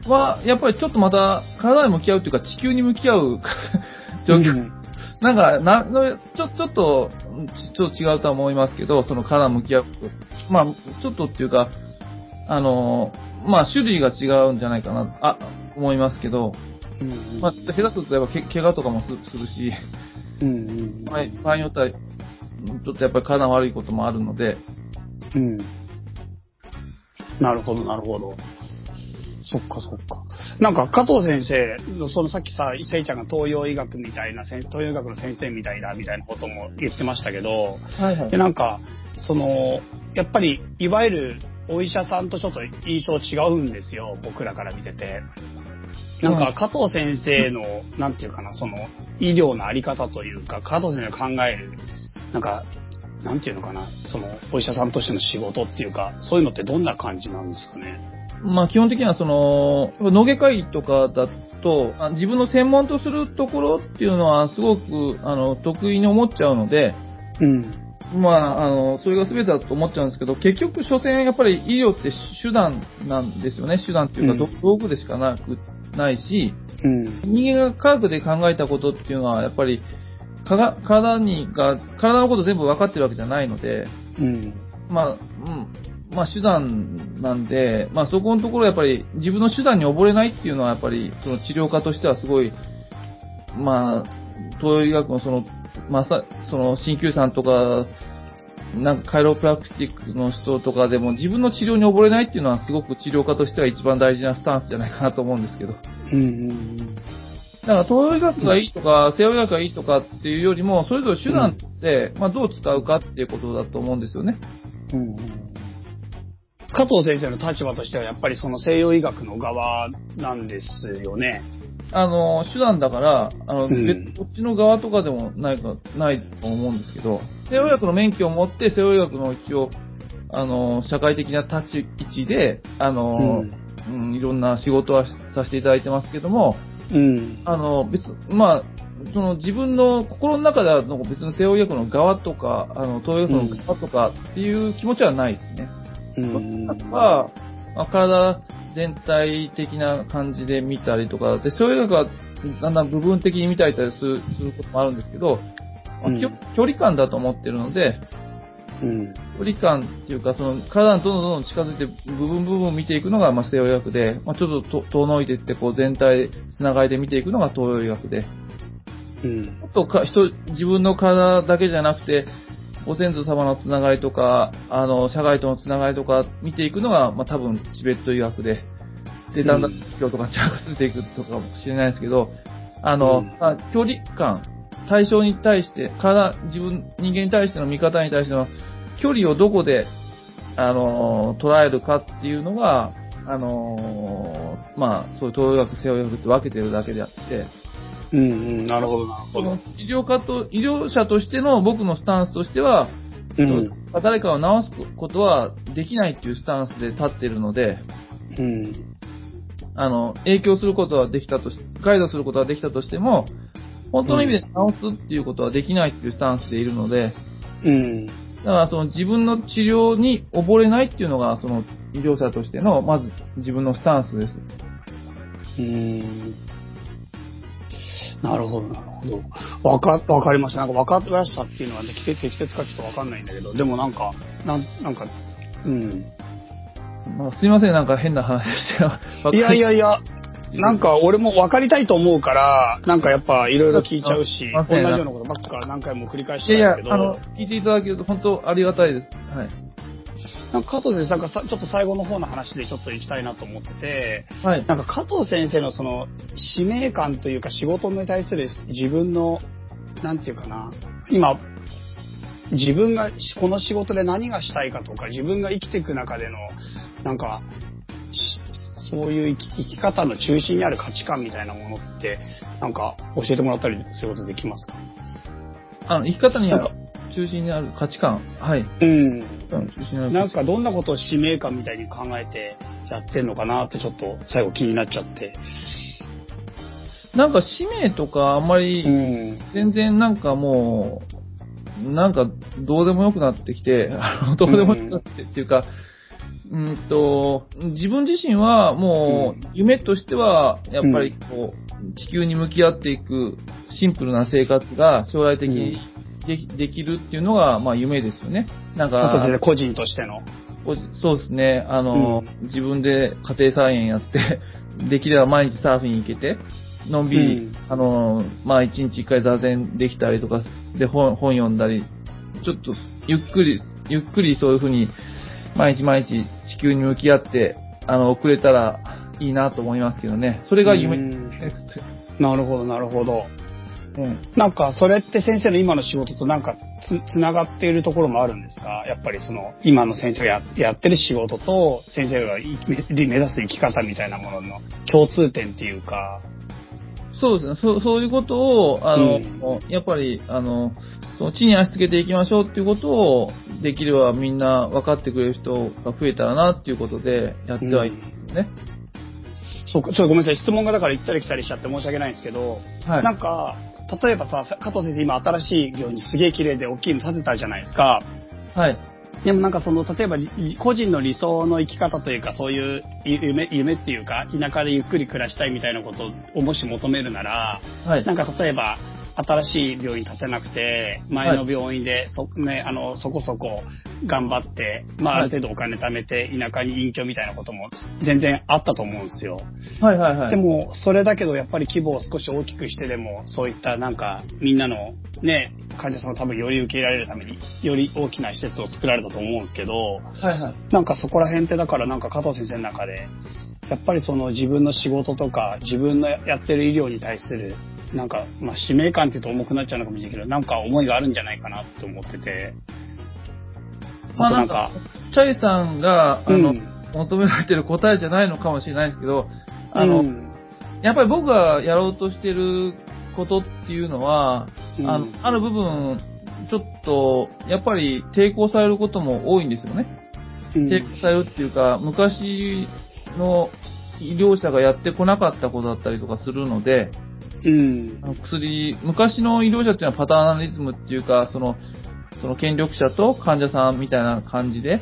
は、やっぱりちょっとまた体に向き合うというか地球に向き合う 状況。うんなんか、な、のちょ、ちょっと、うんちちょっと違うとは思いますけど、その体に向き合う。まあ、ちょっとっていうか、あの、まあ、種類が違うんじゃないかな、あ、思いますけど、うんまあ、下手するとやっぱけ、怪我とかもすするし、うんうんまあ場合によっては、ちょっとやっぱり体が悪いこともあるので、うん。なるほど、なるほど。そっか、そっか。なんか、加藤先生の、そのさっきさ、せいちゃんが東洋医学みたいな、東洋医学の先生みたいだ、みたいなことも言ってましたけど、はいはで、なんか、その、やっぱり、いわゆる、お医者さんとちょっと印象違うんですよ、僕らから見てて。なんか、うん加藤先生の、なんていうかな、その、医療のあり方というか、加藤先生が考える、なんか、なんていうのかな、その、お医者さんとしての仕事っていうか、そういうのってどんな感じなんですかね？まあ基本的にはその、脳外科医とかだと、あ自分の専門とするところっていうのはすごく、あの、得意に思っちゃうので、うん。まあ、あの、それが全てだと思っちゃうんですけど、結局、所詮やっぱり医療って手段なんですよね。手段っていうか、どうん道具でしかなく、ないし、うん。人間が科学で考えたことっていうのは、やっぱり、かが体にが、体のこと全部分かってるわけじゃないので、うん。まあ、うん。まあ手段なんで、まあそこのところやっぱり自分の手段に溺れないっていうのはやっぱりその治療家としてはすごい、まあ、東洋医学のその、まさ、その鍼灸師さんとか、なんかカイロプラクティックの人とかでも自分の治療に溺れないっていうのはすごく治療家としては一番大事なスタンスじゃないかなと思うんですけど。うん。うん。だから東洋医学がいいとか、西洋医学がいいとかっていうよりも、それぞれ手段って、まあどう使うかっていうことだと思うんですよね。うん加藤先生の立場としてはやっぱりその西洋医学の側なんですよね。あの、手段だから、あの、うん別こっちの側とかでもないか、ないと思うんですけど、西洋医学の免許を持って、西洋医学の一応、あの、社会的な立ち位置で、あの、うん、いろんな仕事はさせていただいてますけども、うん。あの、別、まあ、その自分の心の中では、別に西洋医学の側とか、あの、東洋医学の側とかっていう気持ちはないですね。うん。まあ、体全体的な感じで見たりとか、で、そういうのがだんだん部分的に見たりするすることもあるんですけど、まあうん距離感だと思ってるので、うん。距離感っていうか、その体にどんどんどん近づいて部分部分を見ていくのが、まあ、西洋医学で、まあ、ちょっとと遠のいていって、こう全体、つながりで見ていくのが東洋医学で、うん。ちょっとか人、自分の体だけじゃなくて、ご先祖様のつながりとか、あの、社外とのつながりとか見ていくのが、まあ、多分、チベット医学で、で、だんだん教とか着ついていくとかもしれないですけど、あの、うん。まあ距離感、対象に対して、体、自分、人間に対しての見方に対しての距離をどこで、あの、捉えるかっていうのが、あの、まあ、そういう東洋医学、西洋医学って分けてるだけであって、うん。うん。なるほど、なるほど。医療家と、医療者としての僕のスタンスとしては、うん。誰かを治すことはできないっていうスタンスで立っているので、うん。あの、影響することはできたとし、ガイドすることはできたとしても、本当の意味で治すっていうことはできないっていうスタンスでいるので、うん。だからその自分の治療に溺れないっていうのが、その医療者としての、まず自分のスタンスです。うん。なるほど、なるほど。わか、わかりました。なんか分かりましたっていうのはね、適切適切かちょっとわかんないんだけど、でもなんか、なん、なんか、うん。まあ、すいません、なんか変な話して。いやいやいや、なんか俺も分かりたいと思うから、なんかやっぱいろいろ聞いちゃうし、あ同じようなことばっか何回も繰り返しいやいやてたんですけ、ど、あの、聞いていただけると本当ありがたいです。はい。なんか加藤先生、なんかさちょっと最後の方の話でちょっと行きたいなと思ってて、はい。なんか加藤先生のその使命感というか仕事に対する自分の、なんていうかな、今、自分がこの仕事で何がしたいかとか、自分が生きていく中での、なんか、しそういう生き生き方の中心にある価値観みたいなものって、なんか教えてもらったりすることできますか？あの、生き方にあるなんか、中心にある価値観。はい。うん。なんかどんなことを使命感みたいに考えてやってんのかなってちょっと最後気になっちゃって。なんか使命とかあんまり、うん。全然なんかもう、なんかどうでもよくなってきて、どうでもよくなってっていうか、うんと、自分自身はもう夢としては、やっぱりこう、地球に向き合っていくシンプルな生活が将来的にできできるっていうのが、まあ夢ですよね。なんか生、個人としての。こそうですね、あの、自分で家庭菜園やって、できれば毎日サーフィン行けて、のんびり、うんあの、まあ一日一回座禅できたりとか、で本本読んだり、ちょっとゆっくり、ゆっくりそういうふうに、毎日毎日地球に向き合って、あの、遅れたらいいなと思いますけどね。それが夢うんです。なるほど、なるほど。うん。なんか、それって先生の今の仕事となんかつ、つながっているところもあるんですか？やっぱりその、今の先生がややってる仕事と、先生がい目目指す生き方みたいなものの共通点っていうか。そうですね。そう、そういうことを、あの、うんやっぱり、あの、その地に足つけていきましょうっていうことを、できればみんな分かってくれる人が増えたらなっていうことでやってはいるんですね。そうか、ちょっとごめんなさい。質問がだから行ったり来たりしちゃって申し訳ないんですけど、はい。なんか、例えばさ、加藤先生今新しい病院にすげえ綺麗で大きいの建てたじゃないですか。はい。でもなんかその、例えばり個人の理想の生き方というか、そういう夢、夢っていうか、田舎でゆっくり暮らしたいみたいなことをもし求めるなら、はい。なんか例えば、新しい病院建てなくて、前の病院でそ、ね、あの、そこそこ頑張って、まあ、あはいる程度お金貯めて、田舎に隠居みたいなことも全然あったと思うんですよ。はいはいはい。でも、それだけど、やっぱり規模を少し大きくしてでも、そういったなんか、みんなのね、患者さんを多分より受け入れられるために、より大きな施設を作られたと思うんですけど、はいはい。なんかそこら辺ってだからなんか加藤先生の中で、やっぱりその自分の仕事とか、自分のやってる医療に対する、なんか、まあ使命感って言うと重くなっちゃうのかもしれないけど、なんか思いがあるんじゃないかなって思ってて、あとなんか、チャイさんが、あの、うん。求められてる答えじゃないのかもしれないですけど、あの、うん。やっぱり僕がやろうとしてることっていうのは、うん。あの、ある部分、ちょっと、やっぱり抵抗されることも多いんですよね。うん。抵抗されるっていうか、昔の医療者がやってこなかったことだったりとかするので、うん。あの薬、昔の医療者っていうのはパターナリズムっていうか、その、その権力者と患者さんみたいな感じで、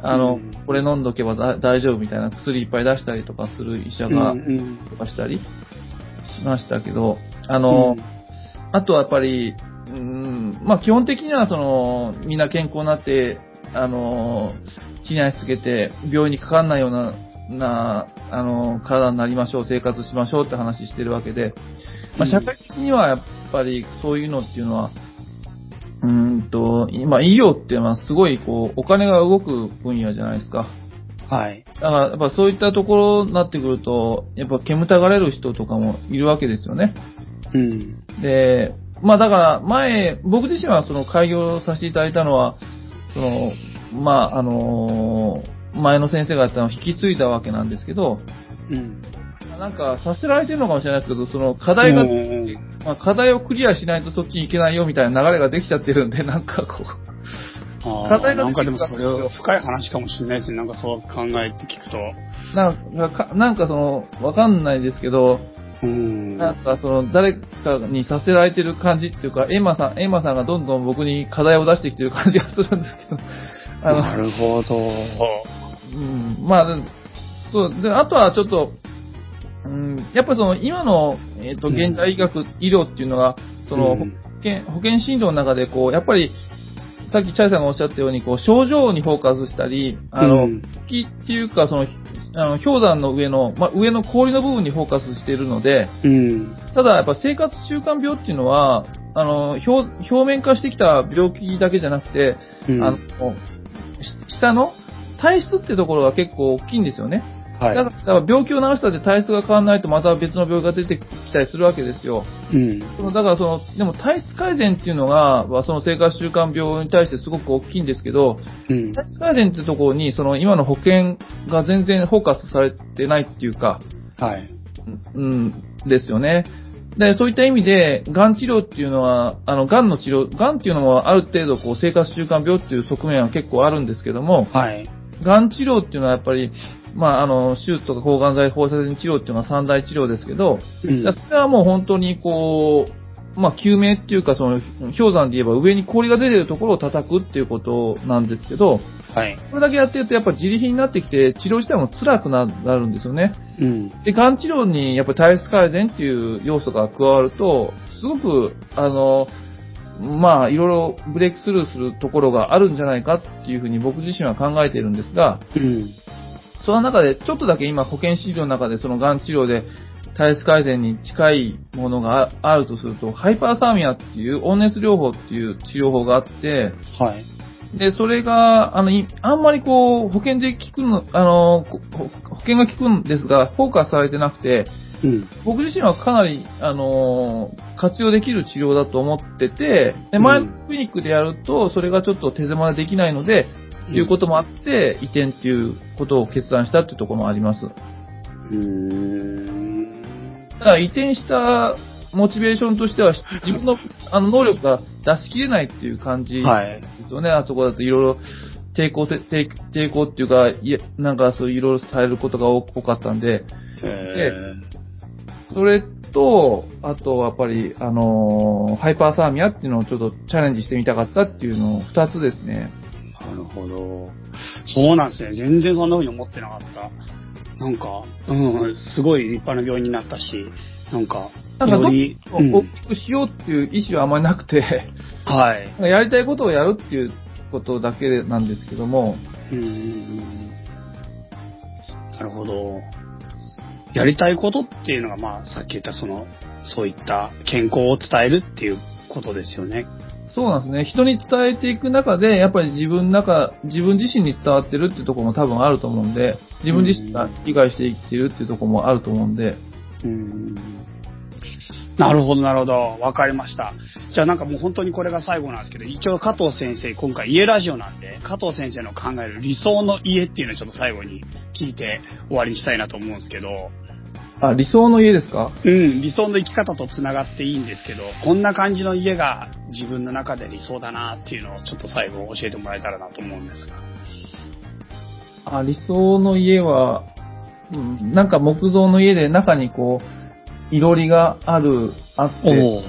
あの、うん。これ飲んどけばだ大丈夫みたいな薬いっぱい出したりとかする医者うんが、うん。とかしたりしましたけど、あの、あとはやっぱり、うん、まあ基本的にはその、みんな健康になって、あの、地に足つけて、病院にかかんないような、な、あの、体になりましょう、生活しましょうって話してるわけで、まあ社会的にはやっぱりそういうのっていうのは、うーんと、今医療っていうのはすごいこう、お金が動く分野じゃないですか。はい。だから、やっぱそういったところになってくると、やっぱ煙たがれる人とかもいるわけですよね。うん。で、まあだから前、僕自身はその開業させていただいたのは、その、まああの前の先生がやったのを引き継いだわけなんですけど、うん。なんかさせられてるのかもしれないですけど、その課題が、うんまあ、課題をクリアしないとそっちに行けないよみたいな流れができちゃってるんで、なんかこう、あ課題がーなんかでもそれは深い話かもしれないですね。なんかそう考えて聞くと。なんか、なんかその、わかんないですけど、うん。なんかその、誰かにさせられてる感じっていうか、エンマさん、エンマさんがどんどん僕に課題を出してきてる感じがするんですけど、なるほど。うん、まあ、そう、で、あとはちょっと、うん、やっぱりその、今の、えっ、と、うん。現代医学、医療っていうのが、その、うん。保険、保険診療の中で、こう、やっぱり、さっきチャイさんがおっしゃったように、こう、症状にフォーカスしたり、あの、うん。気っていうか、その、あの氷山の上の、まあ、上の氷の部分にフォーカスしているので、うん。ただ、やっぱ生活習慣病っていうのは、あの、表、表面化してきた病気だけじゃなくて、うん。あの、し下の体質ってところが結構大きいんですよね。はい。だから病気を治したって体質が変わらないとまた別の病気が出てきたりするわけですよ。うん。そのだからその、でも体質改善っていうのが、まあその生活習慣病に対してすごく大きいんですけど、うん。体質改善ってところに、その今の保険が全然フォーカスされてないっていうか、はい。うん、ですよね。で、そういった意味で、癌治療っていうのは、あの、癌の治療、癌っていうのもある程度、こう、生活習慣病っていう側面は結構あるんですけども、はい。癌治療っていうのはやっぱり、まあ、あの、手術とか抗がん剤放射線治療っていうのは三大治療ですけど、うん。それはもう本当にこう、まあ、救命っていうか、その、氷山で言えば上に氷が出てるところを叩くっていうことなんですけど、はい。これだけやってるとやっぱり自利品になってきて、治療自体も辛くなるんですよね。うん。で、がん治療にやっぱり体質改善っていう要素が加わると、すごく、あの、まあ、いろいろブレイクスルーするところがあるんじゃないかっていうふうに僕自身は考えているんですが、うん。その中で、ちょっとだけ今保険診療の中でそのがん治療で体質改善に近いものがああるとすると、ハイパーサーミアっていう温熱療法っていう治療法があって、はい。で、それが、あの、いあんまりこう、保険で効くの、あの、保険が効くんですが、フォーカスされてなくて、うん。僕自身はかなり、あのー活用できる治療だと思ってて、で前のクリニックでやると、それがちょっと手狭でできないので、いうこともあって、移転っていうことを決断したっていうところもあります。だうーん。から移転したモチベーションとしては、自分の あの能力が出し切れないっていう感じはい。ですよね。あそこだといろいろ抵抗せ、抵抵抗っていうか、いや、なんかそういろいろされることが多多かったんで、えそれと、あとやっぱり、あのーハイパーサーミアっていうのをちょっとチャレンジしてみたかったっていうのを二つですね。ーなるほど。そうなんですね。全然そんな風に思ってなかった。なんか、うん、すごい立派な病院になったし、なんか、なんかどより、大うんきくしようっていう意思はあんまりなくて、はい。やりたいことをやるっていうことだけなんですけども、うんなるほど。やりたいことっていうのが、まあ、さっき言ったその、そういった健康を伝えるっていうことですよね。そうなんですね。人に伝えていく中で、やっぱり自分の中、自分自身に伝わってるっていうところも多分あると思うんで、自分自身が理解して生きてるっていうところもあると思うんで、うん なるほど、なるほど。わかりました。じゃあなんかもう本当にこれが最後なんですけど、一応加藤先生、今回家ラジオなんで、加藤先生の考える理想の家っていうのをちょっと最後に聞いて終わりにしたいなと思うんですけど、あ、理想の家ですか？うん、理想の生き方と繋がっていいんですけど、こんな感じの家が自分の中で理想だなっていうのをちょっと最後教えてもらえたらなと思うんですが。あ、理想の家は、うん、なんか木造の家で中にこう、いろりがある、あって、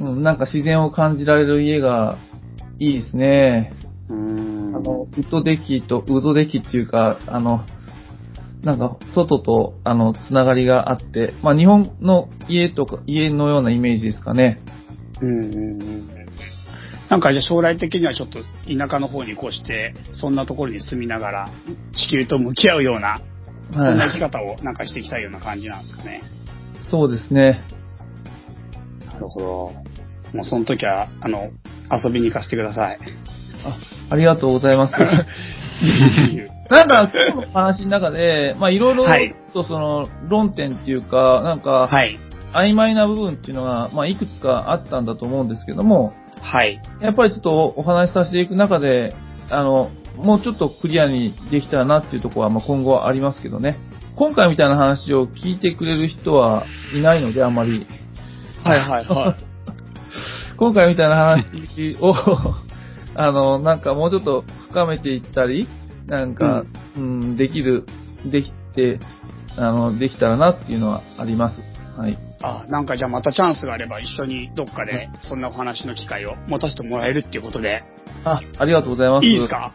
おうん、なんか自然を感じられる家がいいですね。あの、ウッドデッキと、ウッドデッキっていうか、あの、なんか、外と、あの、つながりがあって、まあ、日本の家とか、家のようなイメージですかね。うんうんうん。なんかじゃあ将来的にはちょっと田舎の方に越して、そんなところに住みながら、地球と向き合うような、そんな生き方をなんかしていきたいような感じなんですかね。そうですね。なるほど。もうその時は、あの、遊びに行かせてください。あ、ありがとうございます。なんか、今日の話の中で、まあ、いろいろはいとその、論点っていうか、なんか、はい。曖昧な部分っていうのが、まあ、いくつかあったんだと思うんですけども、はい。やっぱりちょっとお話しさせていく中で、あの、もうちょっとクリアにできたらなっていうところは、まあ、今後はありますけどね。今回みたいな話を聞いてくれる人はいないので、あんまり。はいはいは 今回みたいな話を、あの、なんかもうちょっと深めていったり、なんか、うん、できる、できて、あの、できたらなっていうのはあります。はい。あ、なんかじゃあまたチャンスがあれば一緒にどっかでそんなお話の機会を持たせてもらえるっていうことで、あ、ありがとうございます。いいですか？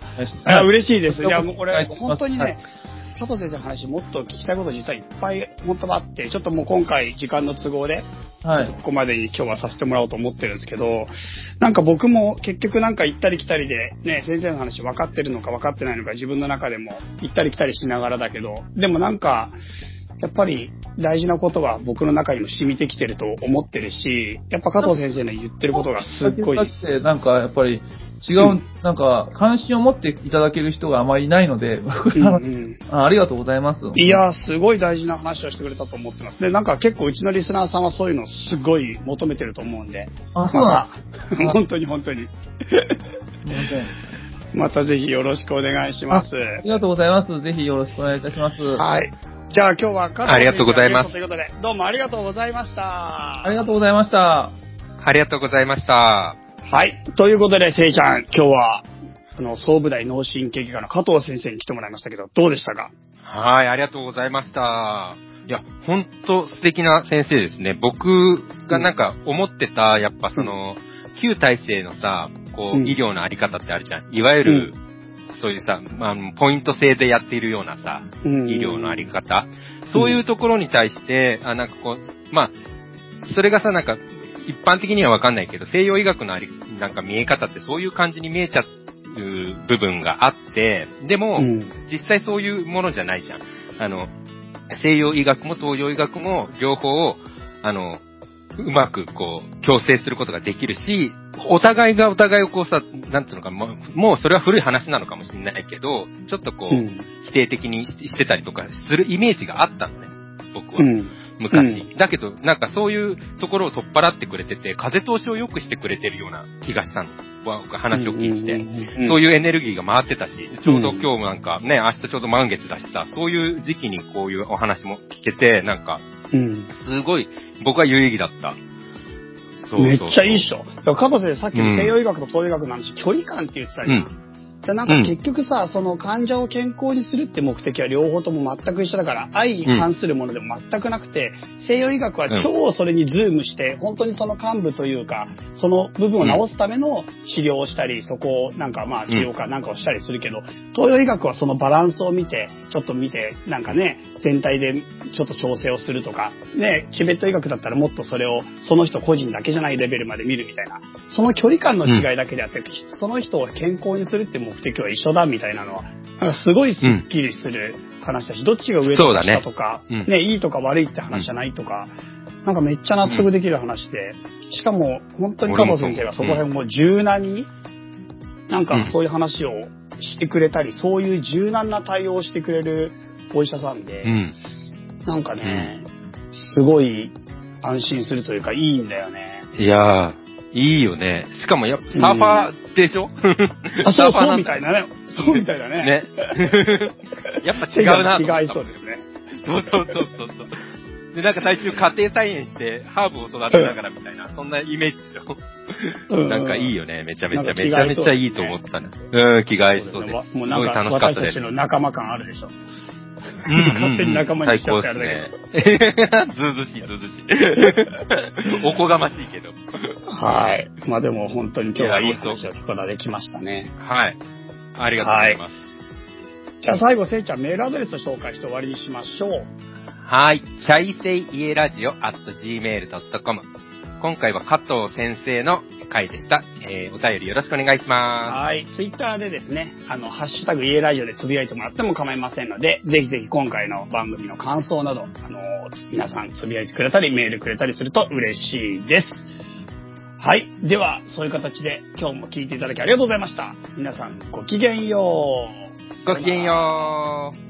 嬉しいです。いや、はいもうこれ、はい本当にはねい、佐藤先生の話もっと聞きたいこと実はいっぱい本当はあって、ちょっともう今回時間の都合で、はい。ここまでに今日はさせてもらおうと思ってるんですけど、なんか僕も結局なんか行ったり来たりで、ね、先生の話分かってるのか分かってないのか自分の中でも行ったり来たりしながらだけど、でもなんか、やっぱり大事なことは僕の中にも染みてきてると思ってるし、やっぱ加藤先生の言ってることがすっごいだ、って、なんか、やっぱり、違う、うんなんか、関心を持っていただける人があまりいないので、うんうん あありがとうございます。いやー、すごい大事な話をしてくれたと思ってます。で、なんか結構うちのリスナーさんはそういうのすごい求めてると思うんで、あ、そうま本当に本当に、ません。またぜひよろしくお願いします。ありがとうございます。ぜひよろしくお願いいたします。はい。じゃあ今日は加藤ありがとうございますということで、どうもありがとうございました。ありがとうございました。ありがとうございました。はい。ということで、せいちゃん、今日は、あの、総武大脳神経外科の加藤先生に来てもらいましたけど、どうでしたか？はい、ありがとうございました。いや、ほんと素敵な先生ですね。僕がなんか思ってた、やっぱその、旧体制のさ、こう、うん医療のあり方ってあるじゃん。いわゆる、そういうさ、まあ、ポイント制でやっているようなさ、うん医療のあり方。そういうところに対して、あ、なんかこう、まあ、それがさ、なんか、一般的にはわかんないけど、西洋医学のあり、なんか見え方ってそういう感じに見えちゃう部分があって、でも、うん。実際そういうものじゃないじゃん。あの、西洋医学も東洋医学も両方を、あの、うまくこう、共生することができるし、お互いがお互いをこうさ、なんていうのか、もうそれは古い話なのかもしれないけど、ちょっとこう、うん。否定的にしてたりとかするイメージがあったのね、僕は。うん。昔、だけど、なんかそういうところを取っ払ってくれてて、風通しを良くしてくれてるような気がしたの。僕話を聞いて。そういいうエネルギーが回ってたし、ちょうど今日もなんかね、明日ちょうど満月だしさ、そういう時期にこういうお話も聞けて、なんか、うん。うん。すごい、僕は有意義だった。そうそうそうめっちゃいいっしょ。加藤先生、さっきの西洋医学と東洋医学の話、距離感って言ってたじゃん。うん。でなんか結局さ、その患者を健康にするって目的は両方とも全く一緒だから、相反するものでも全くなくて、西洋医学は超それにズームして、本当にその幹部というか、その部分を治すための治療をしたり、そこをなんかまあ治療かなんかをしたりするけど、東洋医学はそのバランスを見て、ちょっと見て、なんかね、全体でちょっと調整をするとか、ね、チベット医学だったらもっとそれをその人個人だけじゃないレベルまで見るみたいな、その距離感の違いだけであって、その人を健康にするって目的は一緒だみたいなのは、なんかすごいスッキリする話だし、どっちが上とか下とか、うん。ね、いいとか悪いって話じゃないとか、なんかめっちゃ納得できる話で、しかも本当に加藤先生がそこら辺も柔軟に、なんかそういう話をしてくれたり、そういう柔軟な対応をしてくれるお医者さんで、うん。なんかね、すごい安心するというかいいんだよね。いやー、いいよね。しかもやっぱサーファーでしょ、あ、そうそうサーファーなんだみたいなね。そうみたいだね。ね。やっぱ違うな。違いそうですね。そうそうそうそう。で、なんか最初家庭菜園して、ハーブを育てながらみたいな、そんなイメージでしょ？うんなんかいいよね。めちゃめちゃ、なんかめちゃめちゃいいと思ったね。うん、気が合いそうで。もうなんかすごい楽しかったです私たち。の仲間感あるでしょ。勝手に仲間にしちゃってあれだけど。ずうずしい、ずうずしい。おこがましいけど。はい。まあでも本当に今日はいい話を聞くことができましたね。はい。ありがとうございます。じゃあ最後、せいちゃんメールアドレスを紹介して終わりにしましょう。はい。チャイセイイエラジオ at gmail.com。今回は加藤先生の回でした。えー、お便りよろしくお願いしまはい。ツイッターでですね、あの、ハッシュタグイエラジオでつぶやいてもらっても構いませんので、ぜひぜひ今回の番組の感想など、あの、皆さんつぶやいてくれたり、メールくれたりすると嬉しいです。はい。では、そういう形で今日も聞いていただきありがとうございました。皆さんごきげんよう。す。ごきげんよう。